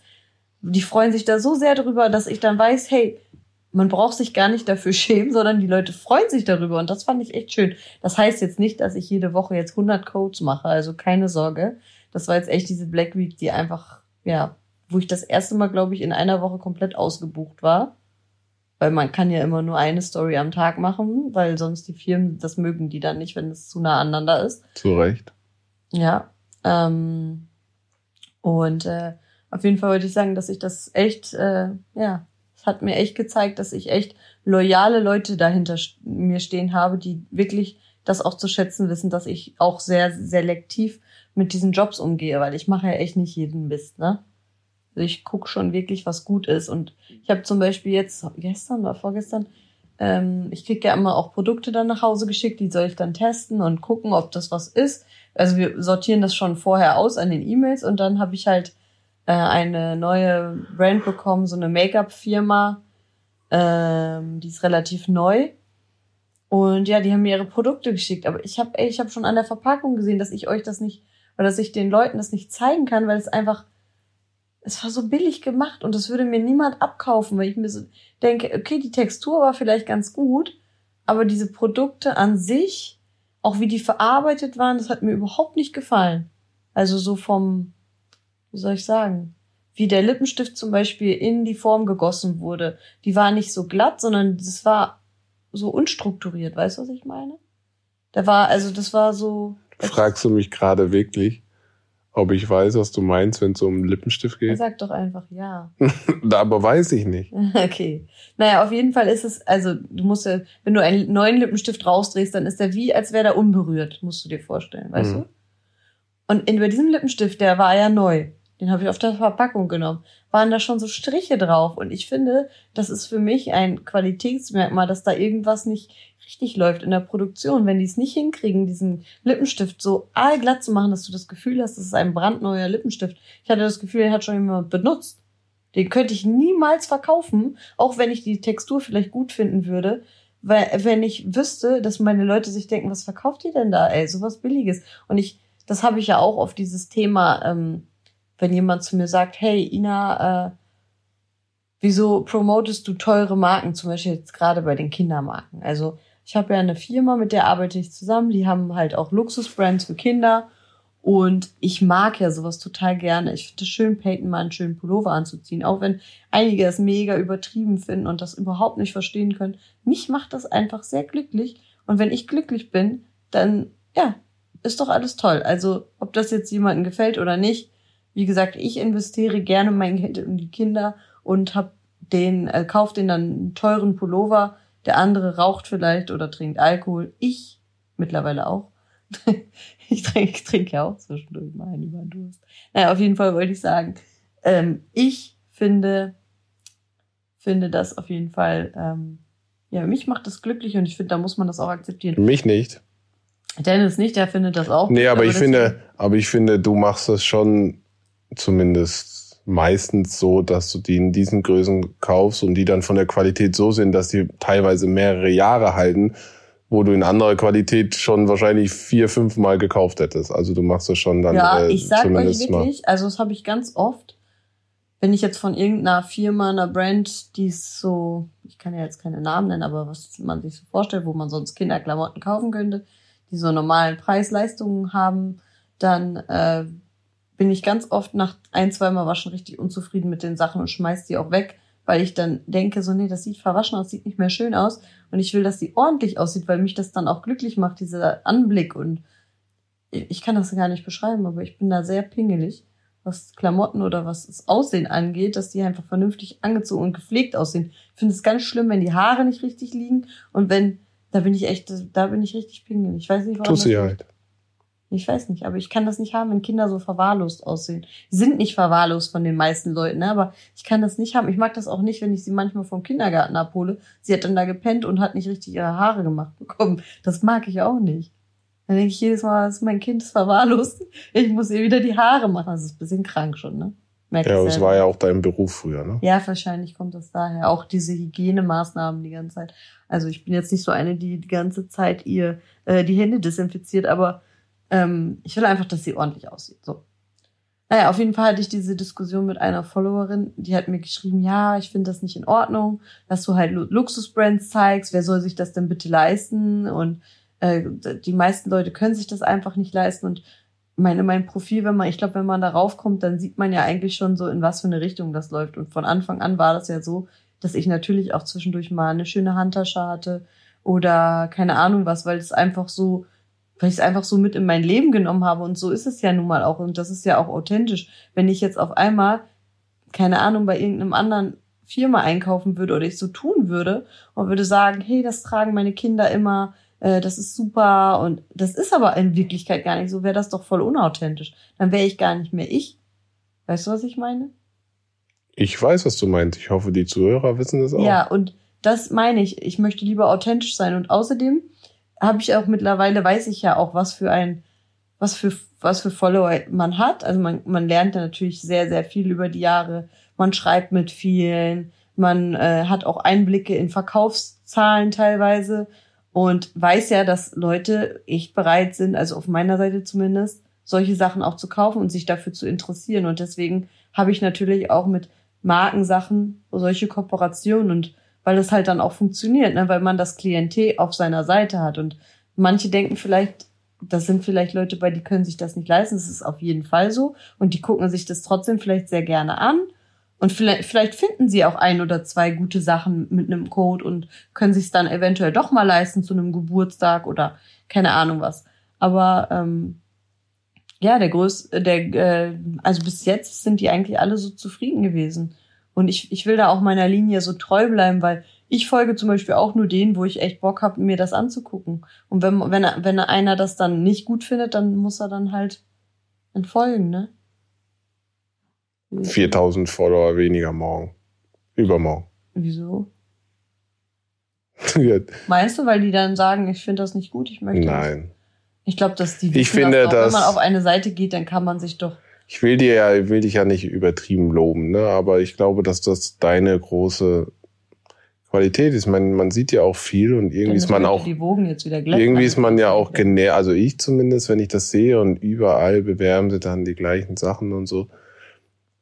Die freuen sich da so sehr drüber, dass ich dann weiß, hey, man braucht sich gar nicht dafür [laughs] schämen, sondern die Leute freuen sich darüber und das fand ich echt schön. Das heißt jetzt nicht, dass ich jede Woche jetzt 100 Codes mache, also keine Sorge. Das war jetzt echt diese Black Week, die einfach, ja, wo ich das erste Mal, glaube ich, in einer Woche komplett ausgebucht war. Weil man kann ja immer nur eine Story am Tag machen, weil sonst die Firmen, das mögen die dann nicht, wenn es zu nah aneinander ist. Zu Recht. Ja, Ähm, und äh, auf jeden Fall wollte ich sagen, dass ich das echt, äh, ja, es hat mir echt gezeigt, dass ich echt loyale Leute dahinter mir stehen habe, die wirklich das auch zu schätzen wissen, dass ich auch sehr selektiv mit diesen Jobs umgehe, weil ich mache ja echt nicht jeden Mist, ne? Also ich gucke schon wirklich, was gut ist. Und ich habe zum Beispiel jetzt, gestern oder vorgestern, ähm, ich kriege ja immer auch Produkte dann nach Hause geschickt, die soll ich dann testen und gucken, ob das was ist. Also wir sortieren das schon vorher aus an den E-Mails und dann habe ich halt äh, eine neue Brand bekommen, so eine Make-up-Firma, ähm, die ist relativ neu. Und ja, die haben mir ihre Produkte geschickt. Aber ich habe ich hab schon an der Verpackung gesehen, dass ich euch das nicht, oder dass ich den Leuten das nicht zeigen kann, weil es einfach, es war so billig gemacht und das würde mir niemand abkaufen, weil ich mir so denke, okay, die Textur war vielleicht ganz gut, aber diese Produkte an sich, auch wie die verarbeitet waren, das hat mir überhaupt nicht gefallen. Also so vom, wie soll ich sagen, wie der Lippenstift zum Beispiel in die Form gegossen wurde. Die war nicht so glatt, sondern das war so unstrukturiert. Weißt du, was ich meine? Da war, also das war so. Fragst du mich gerade wirklich, ob ich weiß, was du meinst, wenn es um Lippenstift geht? Sag doch einfach ja. [laughs] Aber weiß ich nicht. [laughs] Okay. Naja, auf jeden Fall ist es, also du musst ja, wenn du einen neuen Lippenstift rausdrehst, dann ist der wie, als wäre der unberührt, musst du dir vorstellen, weißt mhm. du? Und in, bei diesem Lippenstift, der war ja neu. Den habe ich auf der Verpackung genommen. Waren da schon so Striche drauf. Und ich finde, das ist für mich ein Qualitätsmerkmal, dass da irgendwas nicht richtig läuft in der Produktion. Wenn die es nicht hinkriegen, diesen Lippenstift so allglatt zu machen, dass du das Gefühl hast, das ist ein brandneuer Lippenstift. Ich hatte das Gefühl, den hat schon jemand benutzt. Den könnte ich niemals verkaufen, auch wenn ich die Textur vielleicht gut finden würde. Weil, wenn ich wüsste, dass meine Leute sich denken, was verkauft ihr denn da, ey, sowas Billiges. Und ich, das habe ich ja auch auf dieses Thema, ähm, wenn jemand zu mir sagt, hey Ina, äh, wieso promotest du teure Marken, zum Beispiel jetzt gerade bei den Kindermarken? Also ich habe ja eine Firma, mit der arbeite ich zusammen, die haben halt auch Luxusbrands für Kinder und ich mag ja sowas total gerne. Ich finde es schön, Peyton mal einen schönen Pullover anzuziehen, auch wenn einige es mega übertrieben finden und das überhaupt nicht verstehen können. Mich macht das einfach sehr glücklich und wenn ich glücklich bin, dann ja, ist doch alles toll. Also ob das jetzt jemandem gefällt oder nicht, wie gesagt, ich investiere gerne mein Geld in die Kinder und hab den, äh, kauf den dann einen teuren Pullover. Der andere raucht vielleicht oder trinkt Alkohol. Ich mittlerweile auch. [laughs] ich trinke, ich trinke ja auch zwischendurch mal einen über den Durst. Naja, auf jeden Fall wollte ich sagen, ähm, ich finde, finde das auf jeden Fall, ähm, ja, mich macht das glücklich und ich finde, da muss man das auch akzeptieren. Mich nicht. Dennis nicht, der findet das auch. Nee, gut, aber, aber ich finde, aber ich finde, du machst das schon zumindest meistens so, dass du die in diesen Größen kaufst und die dann von der Qualität so sind, dass die teilweise mehrere Jahre halten, wo du in anderer Qualität schon wahrscheinlich vier, fünf Mal gekauft hättest. Also du machst das schon dann. Ja, äh, ich sag euch wirklich, mal. also das habe ich ganz oft, wenn ich jetzt von irgendeiner Firma, einer Brand, die so, ich kann ja jetzt keine Namen nennen, aber was man sich so vorstellt, wo man sonst Kinderklamotten kaufen könnte, die so normalen Preis-Leistungen haben, dann äh, bin ich ganz oft nach ein, zweimal Waschen richtig unzufrieden mit den Sachen und schmeiß die auch weg, weil ich dann denke, so, nee, das sieht verwaschen aus, sieht nicht mehr schön aus. Und ich will, dass sie ordentlich aussieht, weil mich das dann auch glücklich macht, dieser Anblick. Und ich kann das gar nicht beschreiben, aber ich bin da sehr pingelig, was Klamotten oder was das Aussehen angeht, dass die einfach vernünftig angezogen und gepflegt aussehen. Ich finde es ganz schlimm, wenn die Haare nicht richtig liegen und wenn, da bin ich echt, da bin ich richtig pingelig. Ich weiß nicht, warum. Tust du ja halt. Ich weiß nicht, aber ich kann das nicht haben, wenn Kinder so verwahrlost aussehen. Die sind nicht verwahrlost von den meisten Leuten, ne? aber ich kann das nicht haben. Ich mag das auch nicht, wenn ich sie manchmal vom Kindergarten abhole. Sie hat dann da gepennt und hat nicht richtig ihre Haare gemacht bekommen. Das mag ich auch nicht. Dann denke ich jedes Mal, dass mein Kind ist verwahrlost. Ich muss ihr wieder die Haare machen. Das ist ein bisschen krank schon, ne? Merk ja, das war ja auch dein Beruf früher, ne? Ja, wahrscheinlich kommt das daher. Auch diese Hygienemaßnahmen die ganze Zeit. Also ich bin jetzt nicht so eine, die die ganze Zeit ihr äh, die Hände desinfiziert, aber ähm, ich will einfach, dass sie ordentlich aussieht. So. Naja, auf jeden Fall hatte ich diese Diskussion mit einer Followerin, die hat mir geschrieben, ja, ich finde das nicht in Ordnung, dass du halt Luxusbrands zeigst, wer soll sich das denn bitte leisten? Und äh, die meisten Leute können sich das einfach nicht leisten. Und meine, mein Profil, wenn man, ich glaube, wenn man darauf kommt, dann sieht man ja eigentlich schon so, in was für eine Richtung das läuft. Und von Anfang an war das ja so, dass ich natürlich auch zwischendurch mal eine schöne Handtasche hatte oder keine Ahnung was, weil es einfach so weil ich es einfach so mit in mein Leben genommen habe und so ist es ja nun mal auch und das ist ja auch authentisch. Wenn ich jetzt auf einmal, keine Ahnung, bei irgendeinem anderen Firma einkaufen würde oder ich so tun würde und würde sagen, hey, das tragen meine Kinder immer, äh, das ist super und das ist aber in Wirklichkeit gar nicht so, wäre das doch voll unauthentisch. Dann wäre ich gar nicht mehr ich. Weißt du, was ich meine? Ich weiß, was du meinst. Ich hoffe, die Zuhörer wissen das auch. Ja, und das meine ich. Ich möchte lieber authentisch sein und außerdem habe ich auch mittlerweile, weiß ich ja auch, was für ein, was für, was für Follower man hat. Also man, man lernt ja natürlich sehr, sehr viel über die Jahre. Man schreibt mit vielen, man äh, hat auch Einblicke in Verkaufszahlen teilweise und weiß ja, dass Leute echt bereit sind, also auf meiner Seite zumindest, solche Sachen auch zu kaufen und sich dafür zu interessieren. Und deswegen habe ich natürlich auch mit Markensachen solche Kooperationen und weil das halt dann auch funktioniert, ne? weil man das Klientel auf seiner Seite hat. Und manche denken vielleicht, das sind vielleicht Leute bei, die können sich das nicht leisten. Das ist auf jeden Fall so. Und die gucken sich das trotzdem vielleicht sehr gerne an. Und vielleicht, vielleicht finden sie auch ein oder zwei gute Sachen mit einem Code und können sich dann eventuell doch mal leisten zu einem Geburtstag oder keine Ahnung was. Aber ähm, ja, der größte, der, äh, also bis jetzt sind die eigentlich alle so zufrieden gewesen. Und ich, ich will da auch meiner Linie so treu bleiben, weil ich folge zum Beispiel auch nur denen, wo ich echt Bock habe, mir das anzugucken. Und wenn, wenn, wenn einer das dann nicht gut findet, dann muss er dann halt entfolgen, ne? 4000 Follower weniger morgen. Übermorgen. Wieso? [laughs] Meinst du, weil die dann sagen, ich finde das nicht gut, ich möchte Nein. Das? Ich glaube, dass die ich finde, dass, wenn man auf eine Seite geht, dann kann man sich doch ich will dir ja, will dich ja nicht übertrieben loben, ne? Aber ich glaube, dass das deine große Qualität ist. Man, man sieht ja auch viel und irgendwie ist man auch. irgendwie ist man ja auch genährt, also ich zumindest, wenn ich das sehe und überall bewerben sie dann die gleichen Sachen und so.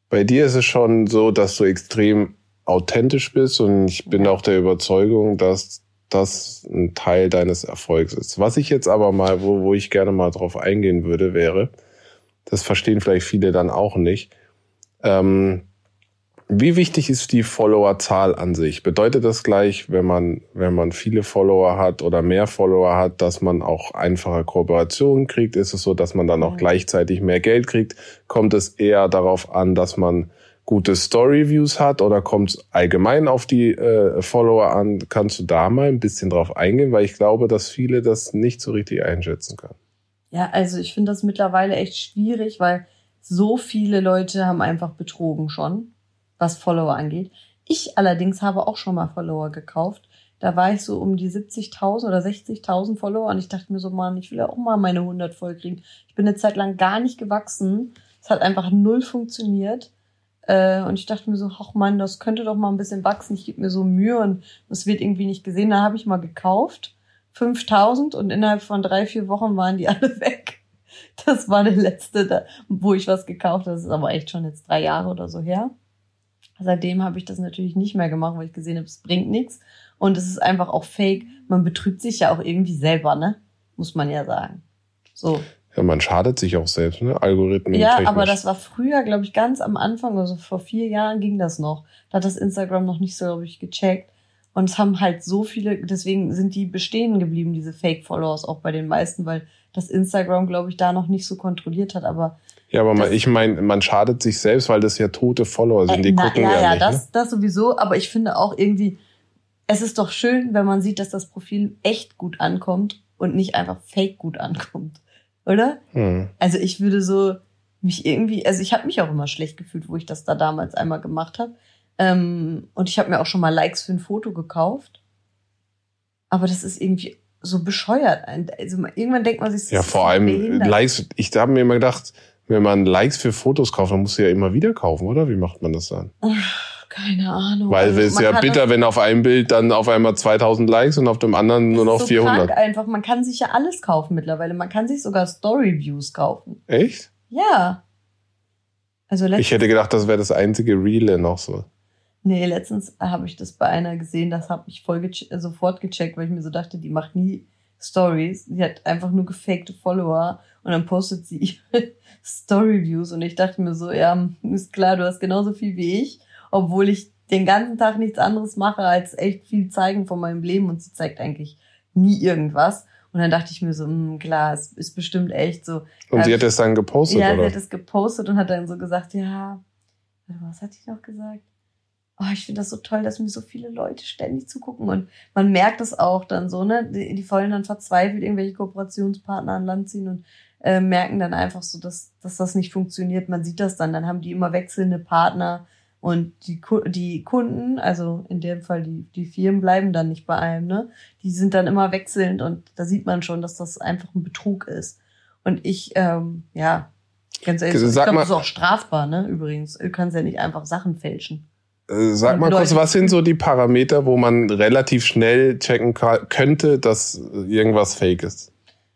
Bei dir ist es schon so, dass du extrem authentisch bist und ich bin auch der Überzeugung, dass das ein Teil deines Erfolgs ist. Was ich jetzt aber mal, wo, wo ich gerne mal drauf eingehen würde, wäre, das verstehen vielleicht viele dann auch nicht. Ähm, wie wichtig ist die Followerzahl an sich? Bedeutet das gleich, wenn man, wenn man viele Follower hat oder mehr Follower hat, dass man auch einfache Kooperationen kriegt? Ist es so, dass man dann auch gleichzeitig mehr Geld kriegt? Kommt es eher darauf an, dass man gute Story-Views hat oder kommt es allgemein auf die äh, Follower an? Kannst du da mal ein bisschen drauf eingehen? Weil ich glaube, dass viele das nicht so richtig einschätzen können. Ja, also ich finde das mittlerweile echt schwierig, weil so viele Leute haben einfach betrogen schon, was Follower angeht. Ich allerdings habe auch schon mal Follower gekauft. Da war ich so um die 70.000 oder 60.000 Follower und ich dachte mir so, Mann, ich will ja auch mal meine 100 voll kriegen. Ich bin eine Zeit lang gar nicht gewachsen. Es hat einfach null funktioniert. Äh, und ich dachte mir so, ach Mann, das könnte doch mal ein bisschen wachsen. Ich gebe mir so Mühe und es wird irgendwie nicht gesehen. Da habe ich mal gekauft 5000 und innerhalb von drei, vier Wochen waren die [laughs] alle weg. Das war der letzte, wo ich was gekauft habe. Das ist aber echt schon jetzt drei Jahre oder so her. Seitdem habe ich das natürlich nicht mehr gemacht, weil ich gesehen habe, es bringt nichts. Und es ist einfach auch fake. Man betrügt sich ja auch irgendwie selber, ne? Muss man ja sagen. So. Ja, man schadet sich auch selbst, ne? Algorithmen. Ja, technisch. aber das war früher, glaube ich, ganz am Anfang, also vor vier Jahren ging das noch. Da hat das Instagram noch nicht so, glaube ich, gecheckt. Und es haben halt so viele, deswegen sind die bestehen geblieben, diese Fake-Followers auch bei den meisten, weil das Instagram, glaube ich, da noch nicht so kontrolliert hat. Aber ja, aber man, ich meine, man schadet sich selbst, weil das ja tote Follower sind. Die äh, na, gucken ja, ja, ja nicht. das, ne? das sowieso. Aber ich finde auch irgendwie, es ist doch schön, wenn man sieht, dass das Profil echt gut ankommt und nicht einfach fake gut ankommt, oder? Hm. Also ich würde so mich irgendwie, also ich habe mich auch immer schlecht gefühlt, wo ich das da damals einmal gemacht habe. Ähm, und ich habe mir auch schon mal Likes für ein Foto gekauft. Aber das ist irgendwie so bescheuert. Also irgendwann denkt man sich, ja, vor allem behindert. Likes. Ich habe mir immer gedacht, wenn man Likes für Fotos kauft, dann muss du ja immer wieder kaufen, oder? Wie macht man das dann? Keine Ahnung. Weil also, es ist ja bitter, wenn auf einem Bild dann auf einmal 2000 Likes und auf dem anderen nur noch so 400. Krank einfach. Man kann sich ja alles kaufen mittlerweile. Man kann sich sogar Story-Views kaufen. Echt? Ja. Also ich hätte gedacht, das wäre das einzige Reale noch so. Nee, letztens habe ich das bei einer gesehen, das habe ich voll ge sofort gecheckt, weil ich mir so dachte, die macht nie Stories. Die hat einfach nur gefakte Follower und dann postet sie [laughs] Story-Views und ich dachte mir so, ja, ist klar, du hast genauso viel wie ich, obwohl ich den ganzen Tag nichts anderes mache, als echt viel zeigen von meinem Leben und sie zeigt eigentlich nie irgendwas. Und dann dachte ich mir so, mh, klar, es ist bestimmt echt so. Und sie hat es dann gepostet, ja, oder? sie hat es gepostet und hat dann so gesagt, ja, was hat sie noch gesagt? Oh, ich finde das so toll, dass mir so viele Leute ständig zugucken und man merkt das auch dann so, ne? Die, die wollen dann verzweifelt irgendwelche Kooperationspartner an Land ziehen und äh, merken dann einfach so, dass, dass das nicht funktioniert. Man sieht das dann, dann haben die immer wechselnde Partner und die, die Kunden, also in dem Fall die, die Firmen bleiben dann nicht bei einem, ne? Die sind dann immer wechselnd und da sieht man schon, dass das einfach ein Betrug ist. Und ich, ähm, ja, ganz ehrlich, Sag ich glaube, das ist auch strafbar, ne? Übrigens, du kannst ja nicht einfach Sachen fälschen. Äh, Sag mal kurz, was sind so die Parameter, wo man relativ schnell checken könnte, dass irgendwas fake ist?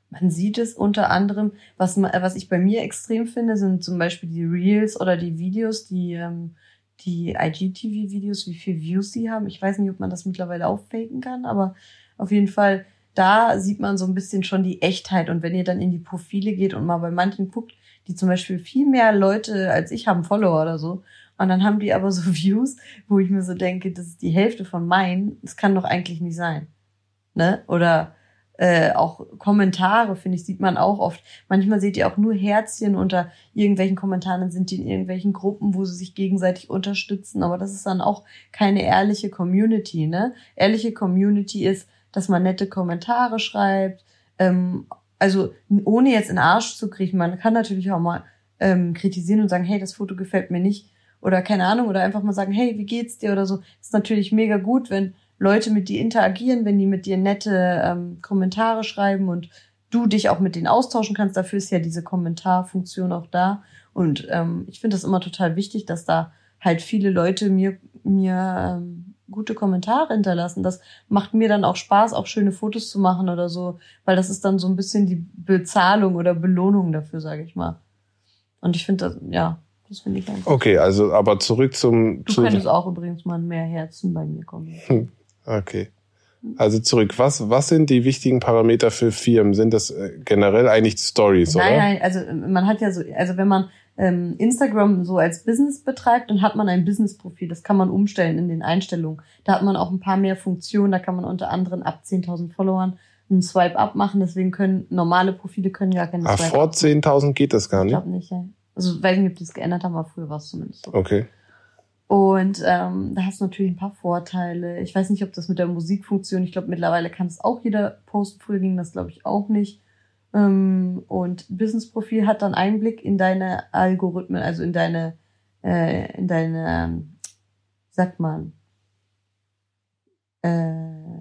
Man sieht es unter anderem, was, was ich bei mir extrem finde, sind zum Beispiel die Reels oder die Videos, die, ähm, die IGTV-Videos, wie viel Views sie haben. Ich weiß nicht, ob man das mittlerweile auch faken kann, aber auf jeden Fall, da sieht man so ein bisschen schon die Echtheit. Und wenn ihr dann in die Profile geht und mal bei manchen guckt, die zum Beispiel viel mehr Leute als ich haben, Follower oder so, und dann haben die aber so [laughs] Views, wo ich mir so denke, das ist die Hälfte von meinen, das kann doch eigentlich nicht sein. Ne? Oder äh, auch Kommentare, finde ich, sieht man auch oft. Manchmal seht ihr auch nur Herzchen unter irgendwelchen Kommentaren, dann sind die in irgendwelchen Gruppen, wo sie sich gegenseitig unterstützen, aber das ist dann auch keine ehrliche Community, ne? Ehrliche Community ist, dass man nette Kommentare schreibt, ähm, also ohne jetzt in den Arsch zu kriechen, man kann natürlich auch mal ähm, kritisieren und sagen, hey, das Foto gefällt mir nicht oder keine Ahnung oder einfach mal sagen, hey, wie geht's dir oder so. ist natürlich mega gut, wenn Leute mit dir interagieren, wenn die mit dir nette ähm, Kommentare schreiben und du dich auch mit denen austauschen kannst. Dafür ist ja diese Kommentarfunktion auch da. Und ähm, ich finde das immer total wichtig, dass da halt viele Leute mir, mir ähm, gute Kommentare hinterlassen. Das macht mir dann auch Spaß, auch schöne Fotos zu machen oder so, weil das ist dann so ein bisschen die Bezahlung oder Belohnung dafür, sage ich mal. Und ich finde das, ja, das finde ich ganz Okay, also aber zurück zum Du zu, könntest auch übrigens mal mehr Herzen bei mir kommen. [laughs] Okay. Also zurück. Was was sind die wichtigen Parameter für Firmen? Sind das äh, generell eigentlich Stories, Nein, oder? nein, also äh, man hat ja so, also wenn man ähm, Instagram so als Business betreibt, dann hat man ein Business-Profil. Das kann man umstellen in den Einstellungen. Da hat man auch ein paar mehr Funktionen. Da kann man unter anderem ab 10.000 Followern einen Swipe-Up machen. Deswegen können normale Profile können gar keine Ah, Swipe-Up. vor 10.000 geht das gar Ich nicht. glaube nicht, ja. Also weiß nicht, ob die es geändert haben, aber früher war es zumindest so. Okay. Und ähm, da hast du natürlich ein paar Vorteile. Ich weiß nicht, ob das mit der Musikfunktion, ich glaube, mittlerweile kann es auch jeder posten. Früher ging das, glaube ich, auch nicht. Ähm, und Business-Profil hat dann Einblick in deine Algorithmen, also in deine, äh, in deine, ähm, sagt man, äh,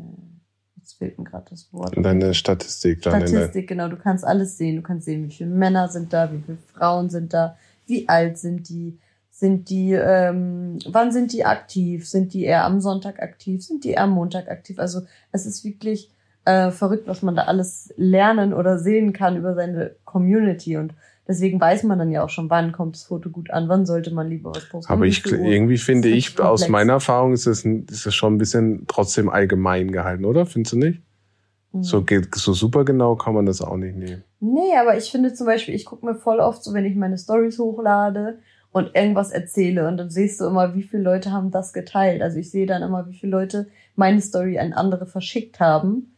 fehlt mir gerade das Wort. Deine Statistik der, Statistik, genau. Du kannst alles sehen. Du kannst sehen, wie viele Männer sind da, wie viele Frauen sind da, wie alt sind die, sind die, ähm, wann sind die aktiv? Sind die eher am Sonntag aktiv? Sind die eher am Montag aktiv? Also es ist wirklich äh, verrückt, was man da alles lernen oder sehen kann über seine Community und deswegen weiß man dann ja auch schon, wann kommt das Foto gut an, wann sollte man lieber was posten. aber ich irgendwie finde ich wirklich aus komplex. meiner Erfahrung ist es ist es schon ein bisschen trotzdem allgemein gehalten, oder? Findest du nicht? Mhm. So geht so super genau kann man das auch nicht nehmen. Nee, aber ich finde zum Beispiel, ich gucke mir voll oft so, wenn ich meine Stories hochlade und irgendwas erzähle und dann siehst du immer, wie viele Leute haben das geteilt. Also ich sehe dann immer, wie viele Leute meine Story an andere verschickt haben.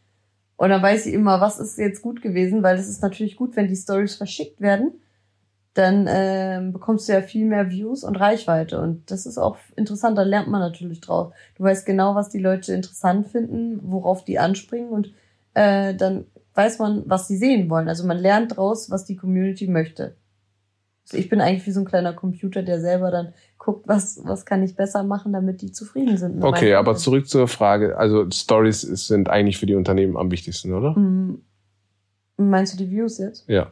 Und dann weiß ich immer, was ist jetzt gut gewesen, weil es ist natürlich gut, wenn die Stories verschickt werden. Dann ähm, bekommst du ja viel mehr Views und Reichweite. Und das ist auch interessant, da lernt man natürlich drauf. Du weißt genau, was die Leute interessant finden, worauf die anspringen und äh, dann weiß man, was sie sehen wollen. Also man lernt draus, was die Community möchte. Ich bin eigentlich wie so ein kleiner Computer, der selber dann guckt, was, was kann ich besser machen, damit die zufrieden sind. Okay, aber Content. zurück zur Frage. Also Stories sind eigentlich für die Unternehmen am wichtigsten, oder? Hm, Meinst du die Views jetzt? Ja.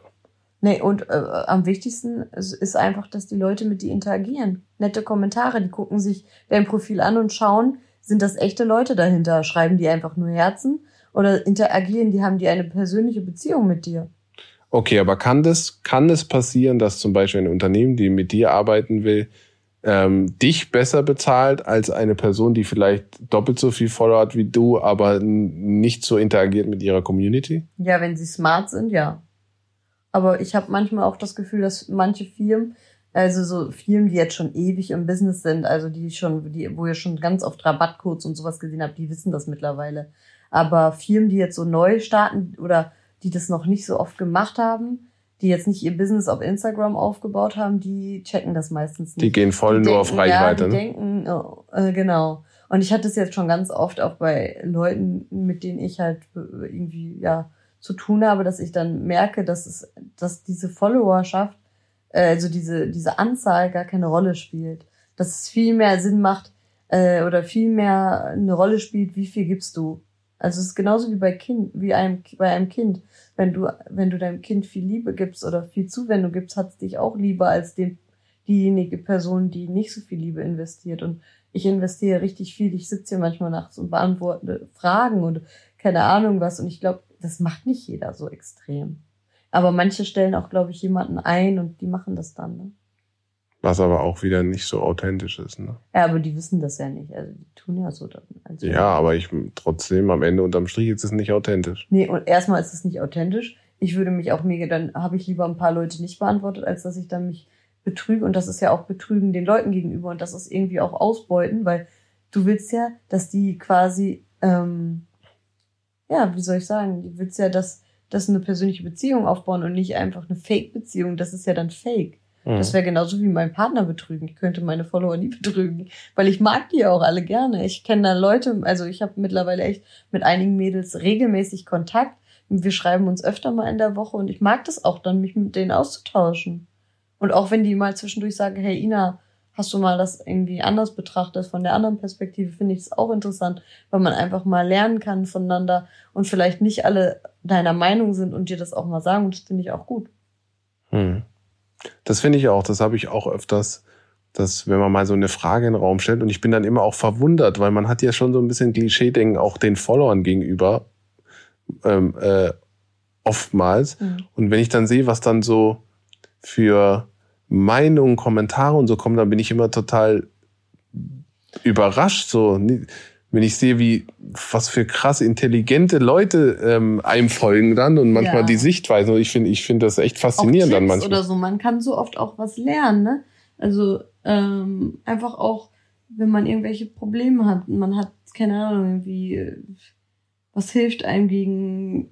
Nee, und äh, am wichtigsten ist, ist einfach, dass die Leute mit dir interagieren. Nette Kommentare, die gucken sich dein Profil an und schauen, sind das echte Leute dahinter? Schreiben die einfach nur Herzen? Oder interagieren die, haben die eine persönliche Beziehung mit dir? Okay, aber kann das, kann es passieren, dass zum Beispiel ein Unternehmen, die mit dir arbeiten will, ähm, dich besser bezahlt als eine Person, die vielleicht doppelt so viel Follower hat wie du, aber nicht so interagiert mit ihrer Community? Ja, wenn sie smart sind, ja. Aber ich habe manchmal auch das Gefühl, dass manche Firmen, also so Firmen, die jetzt schon ewig im Business sind, also die schon, die, wo ihr schon ganz oft Rabattcodes und sowas gesehen habt, die wissen das mittlerweile. Aber Firmen, die jetzt so neu starten oder die das noch nicht so oft gemacht haben, die jetzt nicht ihr Business auf Instagram aufgebaut haben, die checken das meistens nicht. Die gehen voll die nur denken, auf Reichweite. Ja, die ne? denken, oh, äh, genau. Und ich hatte es jetzt schon ganz oft auch bei Leuten, mit denen ich halt irgendwie, ja, zu tun habe, dass ich dann merke, dass es, dass diese Followerschaft, äh, also diese, diese Anzahl gar keine Rolle spielt. Dass es viel mehr Sinn macht, äh, oder viel mehr eine Rolle spielt, wie viel gibst du. Also es ist genauso wie bei Kind, wie einem, bei einem Kind. Wenn du, wenn du deinem Kind viel Liebe gibst oder viel Zuwendung gibst, hat es dich auch lieber als dem, diejenige Person, die nicht so viel Liebe investiert. Und ich investiere richtig viel. Ich sitze hier manchmal nachts und beantworte Fragen und keine Ahnung was. Und ich glaube, das macht nicht jeder so extrem. Aber manche stellen auch, glaube ich, jemanden ein und die machen das dann. Ne? Was aber auch wieder nicht so authentisch ist. Ne? Ja, aber die wissen das ja nicht. Also die tun ja so. Also ja, aber ich trotzdem am Ende unterm Strich ist es nicht authentisch. Nee, und erstmal ist es nicht authentisch. Ich würde mich auch mega, dann habe ich lieber ein paar Leute nicht beantwortet, als dass ich dann mich betrüge. Und das ist ja auch Betrügen den Leuten gegenüber. Und das ist irgendwie auch Ausbeuten, weil du willst ja, dass die quasi, ähm, ja, wie soll ich sagen, du willst ja, dass, dass eine persönliche Beziehung aufbauen und nicht einfach eine Fake-Beziehung. Das ist ja dann Fake. Das mhm. wäre genauso wie mein Partner betrügen. Ich könnte meine Follower nie [laughs] betrügen, weil ich mag die auch alle gerne. Ich kenne da Leute, also ich habe mittlerweile echt mit einigen Mädels regelmäßig Kontakt. Wir schreiben uns öfter mal in der Woche und ich mag das auch dann, mich mit denen auszutauschen. Und auch wenn die mal zwischendurch sagen, hey Ina, hast du mal das irgendwie anders betrachtet, von der anderen Perspektive, finde ich es auch interessant, weil man einfach mal lernen kann voneinander und vielleicht nicht alle deiner Meinung sind und dir das auch mal sagen und das finde ich auch gut. Hm. Das finde ich auch. Das habe ich auch öfters, dass wenn man mal so eine Frage in den Raum stellt und ich bin dann immer auch verwundert, weil man hat ja schon so ein bisschen Klischee-Denken auch den Followern gegenüber ähm, äh, oftmals. Mhm. Und wenn ich dann sehe, was dann so für Meinungen, Kommentare und so kommen, dann bin ich immer total überrascht. So, wenn ich sehe, wie was für krass intelligente Leute ähm, einem folgen dann und manchmal ja. die Sichtweise. Ich finde, ich finde das echt faszinierend dann manchmal. Oder so, man kann so oft auch was lernen, ne? Also ähm, einfach auch, wenn man irgendwelche Probleme hat, man hat keine Ahnung, irgendwie was hilft einem gegen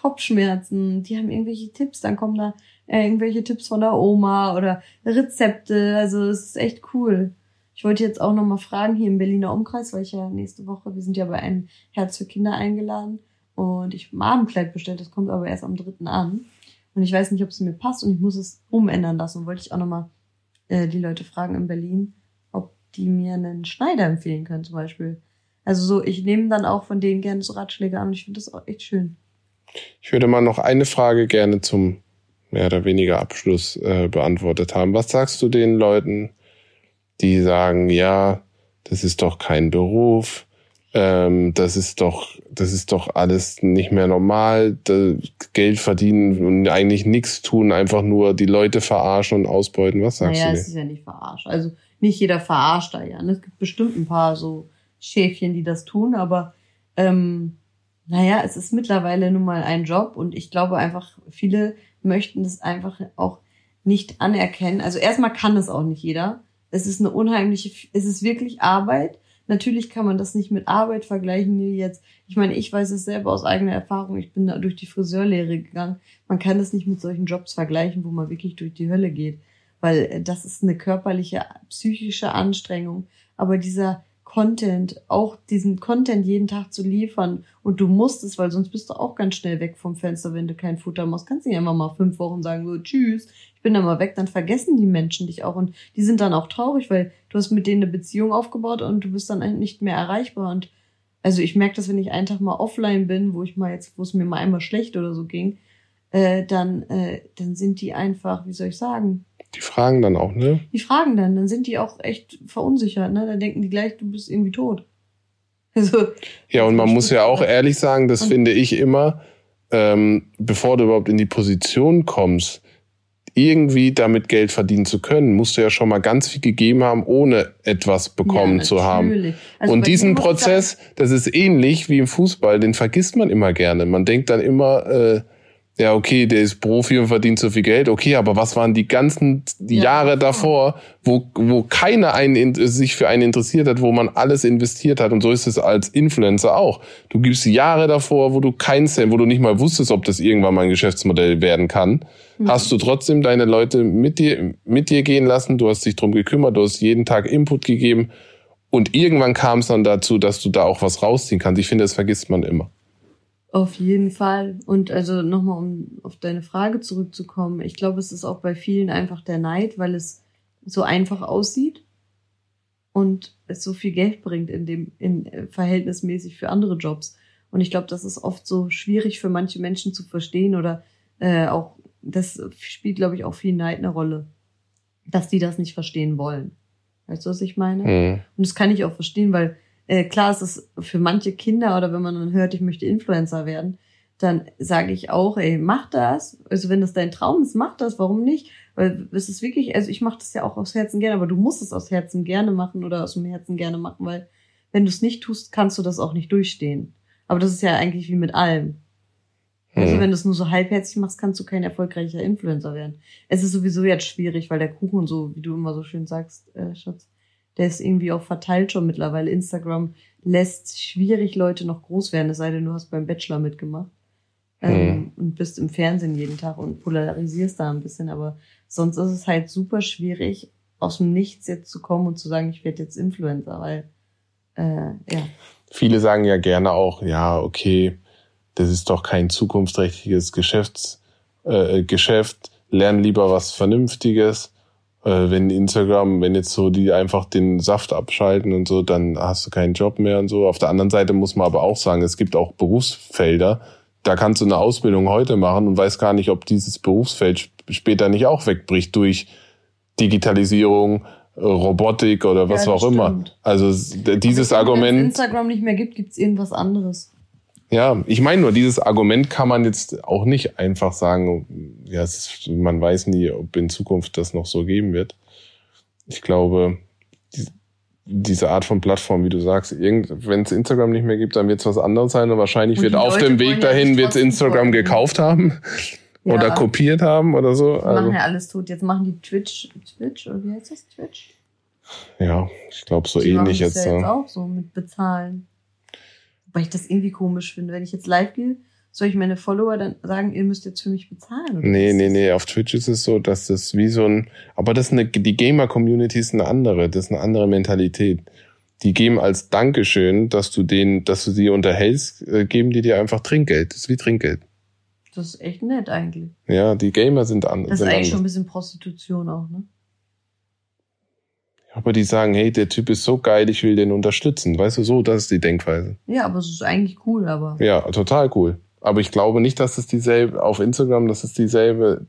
Kopfschmerzen, die haben irgendwelche Tipps, dann kommen da äh, irgendwelche Tipps von der Oma oder Rezepte, also es ist echt cool. Ich wollte jetzt auch nochmal fragen, hier im Berliner Umkreis, weil ich ja nächste Woche, wir sind ja bei einem Herz für Kinder eingeladen und ich habe ein Abendkleid bestellt, das kommt aber erst am dritten an. Und ich weiß nicht, ob es mir passt und ich muss es umändern lassen. Und wollte ich auch nochmal äh, die Leute fragen in Berlin, ob die mir einen Schneider empfehlen können zum Beispiel. Also so, ich nehme dann auch von denen gerne so Ratschläge an und ich finde das auch echt schön. Ich würde mal noch eine Frage gerne zum mehr oder weniger Abschluss äh, beantwortet haben. Was sagst du den Leuten, die sagen, ja, das ist doch kein Beruf, ähm, das ist doch, das ist doch alles nicht mehr normal, Geld verdienen und eigentlich nichts tun, einfach nur die Leute verarschen und ausbeuten. Was sagst naja, du? Ja, es ist ja nicht verarscht. Also nicht jeder verarscht da ja. Ne? Es gibt bestimmt ein paar so Schäfchen, die das tun, aber ähm, naja, es ist mittlerweile nun mal ein Job und ich glaube einfach, viele möchten das einfach auch nicht anerkennen. Also erstmal kann es auch nicht jeder. Es ist eine unheimliche, es ist wirklich Arbeit. Natürlich kann man das nicht mit Arbeit vergleichen, wie jetzt. Ich meine, ich weiß es selber aus eigener Erfahrung. Ich bin da durch die Friseurlehre gegangen. Man kann das nicht mit solchen Jobs vergleichen, wo man wirklich durch die Hölle geht. Weil äh, das ist eine körperliche, psychische Anstrengung. Aber dieser Content, auch diesen Content jeden Tag zu liefern. Und du musst es, weil sonst bist du auch ganz schnell weg vom Fenster, wenn du kein Futter machst. Kannst du nicht einfach mal fünf Wochen sagen, so tschüss, ich bin dann mal weg, dann vergessen die Menschen dich auch. Und die sind dann auch traurig, weil du hast mit denen eine Beziehung aufgebaut und du bist dann nicht mehr erreichbar. Und also ich merke das, wenn ich einen Tag mal offline bin, wo ich mal jetzt, wo es mir mal einmal schlecht oder so ging, äh, dann, äh, dann sind die einfach, wie soll ich sagen, die fragen dann auch, ne? Die fragen dann, dann sind die auch echt verunsichert, ne? Dann denken die gleich, du bist irgendwie tot. [laughs] Also, ja, und man muss ja auch ehrlich sagen, das finde ich immer, ähm, bevor du überhaupt in die Position kommst, irgendwie damit Geld verdienen zu können, musst du ja schon mal ganz viel gegeben haben, ohne etwas bekommen ja, zu haben. Also und diesen Prozess, das ist ähnlich wie im Fußball, den vergisst man immer gerne. Man denkt dann immer, äh, ja, okay, der ist Profi und verdient so viel Geld, okay, aber was waren die ganzen Ja, Jahre davor, wo, wo keiner einen, in- sich für einen interessiert hat, wo man alles investiert hat? Und so ist es als Influencer auch. Du gibst Jahre davor, wo du keinen Cent, wo du nicht mal wusstest, ob das irgendwann mal ein Geschäftsmodell werden kann, hast du trotzdem deine Leute mit dir, mit dir gehen lassen, du hast dich drum gekümmert, du hast jeden Tag Input gegeben. Und irgendwann kam es dann dazu, dass du da auch was rausziehen kannst. Ich finde, das vergisst man immer. Auf jeden Fall. Und also nochmal, um auf deine Frage zurückzukommen. Ich glaube, es ist auch bei vielen einfach der Neid, weil es so einfach aussieht und es so viel Geld bringt in dem, in äh, verhältnismäßig für andere Jobs. Und ich glaube, das ist oft so schwierig für manche Menschen zu verstehen oder äh, auch, das spielt, glaube ich, auch viel Neid eine Rolle, dass die das nicht verstehen wollen. Weißt du, was ich meine? Mhm. Und das kann ich auch verstehen, weil äh, klar ist es für manche Kinder oder wenn man dann hört, ich möchte Influencer werden, dann sage ich auch, ey, mach das. Also wenn das dein Traum ist, mach das. Warum nicht? Weil es ist wirklich, also ich mache das ja auch aus Herzen gerne, aber du musst es aus Herzen gerne machen oder aus dem Herzen gerne machen, weil wenn du es nicht tust, kannst du das auch nicht durchstehen. Aber das ist ja eigentlich wie mit allem. Also Mhm. wenn du es nur so halbherzig machst, kannst du kein erfolgreicher Influencer werden. Es ist sowieso jetzt schwierig, weil der Kuchen so, wie du immer so schön sagst, äh, Schatz, der ist irgendwie auch verteilt schon mittlerweile. Instagram lässt schwierig Leute noch groß werden, es sei denn, du hast beim Bachelor mitgemacht. Ähm, und bist im Fernsehen jeden Tag und polarisierst da ein bisschen, aber sonst ist es halt super schwierig, aus dem Nichts jetzt zu kommen und zu sagen, ich werde jetzt Influencer, weil äh, ja. Viele sagen ja gerne auch, ja, okay, das ist doch kein zukunftsträchtiges Geschäfts, äh, Geschäft, lern lieber was Vernünftiges. Äh, wenn Instagram, wenn jetzt so die einfach den Saft abschalten und so, dann hast du keinen Job mehr und so. Auf der anderen Seite muss man aber auch sagen, es gibt auch Berufsfelder, da kannst du eine Ausbildung heute machen und weiß gar nicht, ob dieses Berufsfeld sp- später nicht auch wegbricht durch Digitalisierung, Robotik oder was Ja, auch das immer. stimmt. Also dieses Wenn es Argument. Instagram nicht mehr gibt, gibt's irgendwas anderes. Ja, ich meine nur, dieses Argument kann man jetzt auch nicht einfach sagen, ja, ist, man weiß nie, ob in Zukunft das noch so geben wird. Ich glaube, die, diese Art von Plattform, wie du sagst, wenn es Instagram nicht mehr gibt, dann wird es was anderes sein und wahrscheinlich Und wird auf Leute dem wollen Weg dahin wird Instagram folgen. gekauft haben [laughs] Ja. oder kopiert haben oder so. Die Also, machen ja alles tot. Jetzt machen die Twitch, Twitch, oder wie heißt das? Twitch? ja, ich glaube so die ähnlich jetzt. ja jetzt auch so mit bezahlen. Wobei ich das irgendwie komisch finde. Wenn ich jetzt live gehe, soll ich meine Follower dann sagen, ihr müsst jetzt für mich bezahlen? Nee, nee, nee, auf Twitch ist es so, dass das wie so ein, aber das ist eine, die Gamer-Community ist eine andere, das ist eine andere Mentalität. Die geben als Dankeschön, dass du den, dass du sie unterhältst, äh, geben die dir einfach Trinkgeld. Das ist wie Trinkgeld. Das ist echt nett eigentlich. Ja, die Gamer sind an, Das ist eigentlich schon ein anders. bisschen Prostitution auch, ne? Aber die sagen, hey, der Typ ist so geil, ich will den unterstützen. Weißt du, so, das ist die Denkweise. Ja, aber es ist eigentlich cool, aber. Ja, total cool. Aber ich glaube nicht, dass es dieselbe, auf Instagram, dass es dieselbe,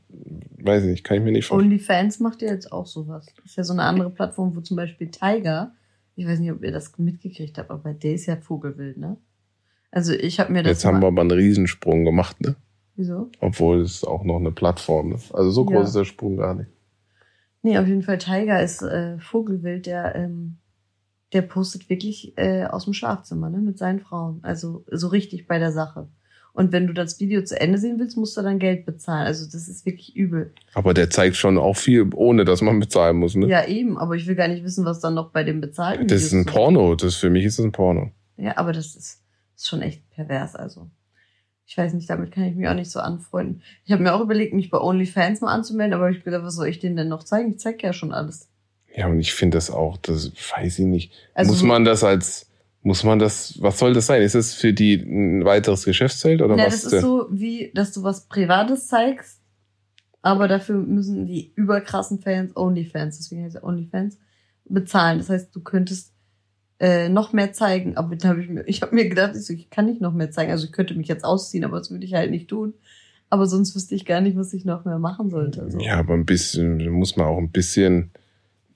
weiß ich nicht, kann ich mir nicht vorstellen. OnlyFans macht ja jetzt auch sowas. Das ist ja so eine andere Plattform, wo zum Beispiel Tiger, ich weiß nicht, ob ihr das mitgekriegt habt, aber der ist ja Vogelwild, ne? Also ich habe mir das. Jetzt haben wir aber einen Riesensprung gemacht, ne? Wieso? Obwohl es auch noch eine Plattform ist. Also so groß Ja. ist der Sprung gar nicht. Nee, auf jeden Fall Tiger ist äh, Vogelwild, der, ähm, der postet wirklich äh, aus dem Schlafzimmer, ne, mit seinen Frauen. Also so richtig bei der Sache. Und wenn du das Video zu Ende sehen willst, musst du dann Geld bezahlen. Also das ist wirklich übel. Aber der zeigt schon auch viel, ohne dass man bezahlen muss, ne? Ja, eben, aber ich will gar nicht wissen, was dann noch bei dem bezahlten das ist ein Porno. Das für mich ist das ein Porno. Ja, aber das ist, ist schon echt pervers, also. Ich weiß nicht, damit kann ich mich auch nicht so anfreunden. Ich habe mir auch überlegt, mich bei OnlyFans mal anzumelden, aber ich hab gedacht, was soll ich denen denn noch zeigen? Ich zeig ja schon alles. Ja, und ich finde das auch, das weiß ich nicht. Also muss man das als, muss man das, was soll das sein? Ist das für die ein weiteres Geschäftsfeld oder Ja, was? das ist so, wie, dass du was Privates zeigst, aber dafür müssen die überkrassen Fans, Onlyfans, deswegen heißt er Onlyfans, bezahlen. Das heißt, du könntest äh, noch mehr zeigen, aber dann habe ich mir, ich habe mir gedacht, ich, so, ich kann nicht noch mehr zeigen. Also ich könnte mich jetzt ausziehen, aber das würde ich halt nicht tun. Aber sonst wüsste ich gar nicht, was ich noch mehr machen sollte. Also. Ja, aber ein bisschen, muss man auch ein bisschen,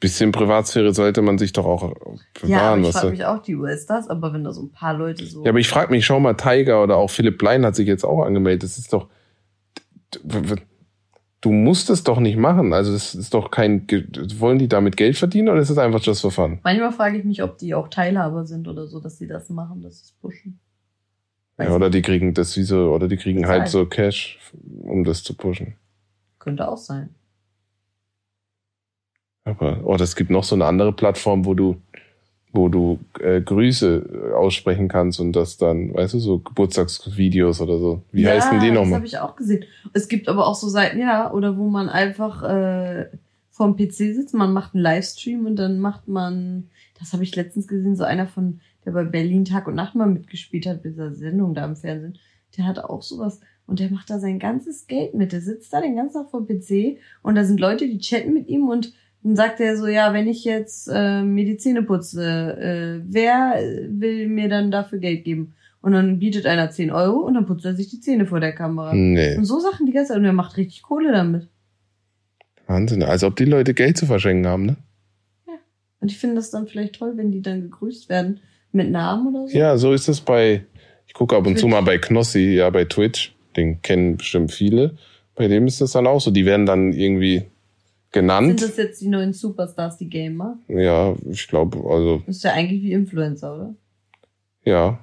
bisschen Privatsphäre sollte man sich doch auch Ja, bewahren. aber ich frage mich auch, die US-Stars, aber wenn da so ein paar Leute so. Ja, aber ich frage mich, schau mal, Tiger oder auch Philipp Blein hat sich jetzt auch angemeldet. Das ist doch. Du musst es doch nicht machen. Also das ist doch kein. Wollen die damit Geld verdienen oder ist es einfach just for fun? Manchmal frage ich mich, ob die auch Teilhaber sind oder so, dass sie das machen, dass sie es pushen. Ja, oder die kriegen das wie so, oder die kriegen halt Bezahlt. so Cash, um das zu pushen. Könnte auch sein. Aber, oh, es gibt noch so eine andere Plattform, wo du, wo du äh, Grüße aussprechen kannst und das dann, weißt du, so Geburtstagsvideos oder so. Wie ja, heißen die Das nochmal? habe ich auch gesehen. Es gibt aber auch so Seiten, ja, oder wo man einfach äh, vorm PC sitzt, man macht einen Livestream und dann macht man, das habe ich letztens gesehen, so einer von, der bei Berlin Tag und Nacht mal mitgespielt hat, bei dieser Sendung da im Fernsehen, der hat auch sowas. Und der macht da sein ganzes Geld mit. Der sitzt da den ganzen Tag vor dem PC und da sind Leute, die chatten mit ihm und dann sagt er so, ja, wenn ich jetzt äh, mir die Zähne putze, äh, wer will mir dann dafür Geld geben? Und dann bietet einer 10 Euro und dann putzt er sich die Zähne vor der Kamera. Nee, Und so Sachen die ganze Zeit. Und er macht richtig Kohle damit. Wahnsinn. Als ob die Leute Geld zu verschenken haben, ne? Und ich finde das dann vielleicht toll, wenn die dann gegrüßt werden mit Namen oder so. Ja, so ist es bei, ich gucke ab und zu Twitch. mal bei Knossi, ja, bei Twitch. Den kennen bestimmt viele. Bei dem ist das dann auch so. Die werden dann irgendwie Sind genannt. das jetzt die neuen Superstars, die Gamer? Ja, ich glaube, also, Das ist ja eigentlich wie Influencer, oder? ja.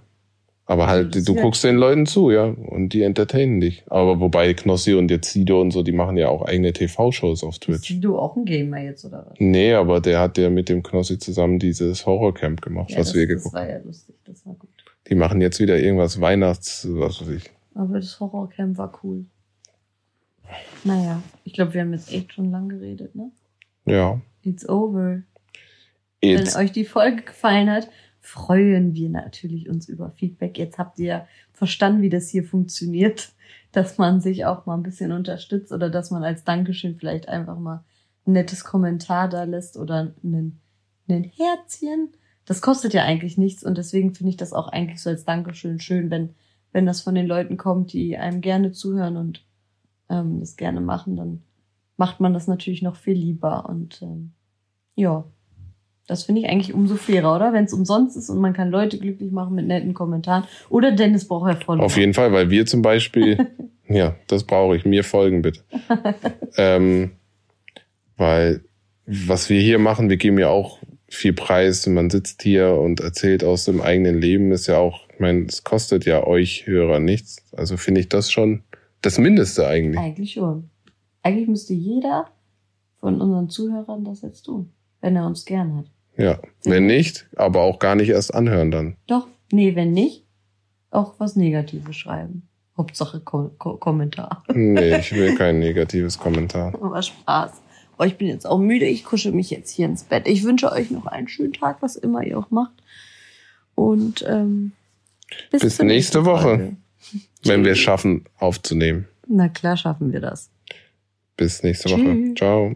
Aber halt, Das du ist guckst den Leuten zu, ja, und die entertainen dich. Aber wobei Knossi und jetzt Sido und so, die machen ja auch eigene TV-Shows auf Ist Twitch. Sido auch ein Gamer jetzt, oder was? Nee, aber der hat ja mit dem Knossi zusammen dieses Horrorcamp gemacht, Ja, was das, wir das geguckt war ja lustig, das war gut. Die machen jetzt wieder irgendwas Weihnachts, was weiß ich. Aber das Horrorcamp war cool. Naja, ich glaube, wir haben jetzt echt schon lang geredet, ne? Ja. It's over. Jetzt, Wenn euch die Folge gefallen hat, freuen wir natürlich uns über Feedback. Jetzt habt ihr verstanden, wie das hier funktioniert, [laughs] dass man sich auch mal ein bisschen unterstützt oder dass man als Dankeschön vielleicht einfach mal ein nettes Kommentar da lässt oder einen, einen Herzchen. Das kostet ja eigentlich nichts und deswegen finde ich das auch eigentlich so als Dankeschön schön, wenn, wenn das von den Leuten kommt, die einem gerne zuhören und ähm, das gerne machen, dann macht man das natürlich noch viel lieber und ähm, ja. Das finde ich eigentlich umso fairer, oder? Wenn es umsonst ist und man kann Leute glücklich machen mit netten Kommentaren. Oder Dennis braucht ja voll. auf jeden Fall, weil wir zum Beispiel, [laughs] ja, das brauche ich, mir folgen bitte. [laughs] ähm, weil was wir hier machen, wir geben ja auch viel Preis. Man sitzt hier und erzählt aus dem eigenen Leben, ist ja auch, ich meine, es kostet ja euch Hörer nichts. Also finde ich das schon das Mindeste eigentlich. Eigentlich schon. Eigentlich müsste jeder von unseren Zuhörern das jetzt tun, wenn er uns gern hat. Ja, wenn nicht, aber auch gar nicht erst anhören dann. Doch, nee, wenn nicht, auch was Negatives schreiben. Hauptsache Ko Ko Kommentar. Nee, ich will [laughs] kein negatives Kommentar. Aber Spaß. Oh, ich bin jetzt auch müde. Ich kuschel mich jetzt hier ins Bett. Ich wünsche euch noch einen schönen Tag, was immer ihr auch macht. Und ähm, bis, Bis nächste Woche. Folge. Wenn wir es schaffen, aufzunehmen. Na klar schaffen wir das. Bis nächste Woche. Tschüss. Ciao.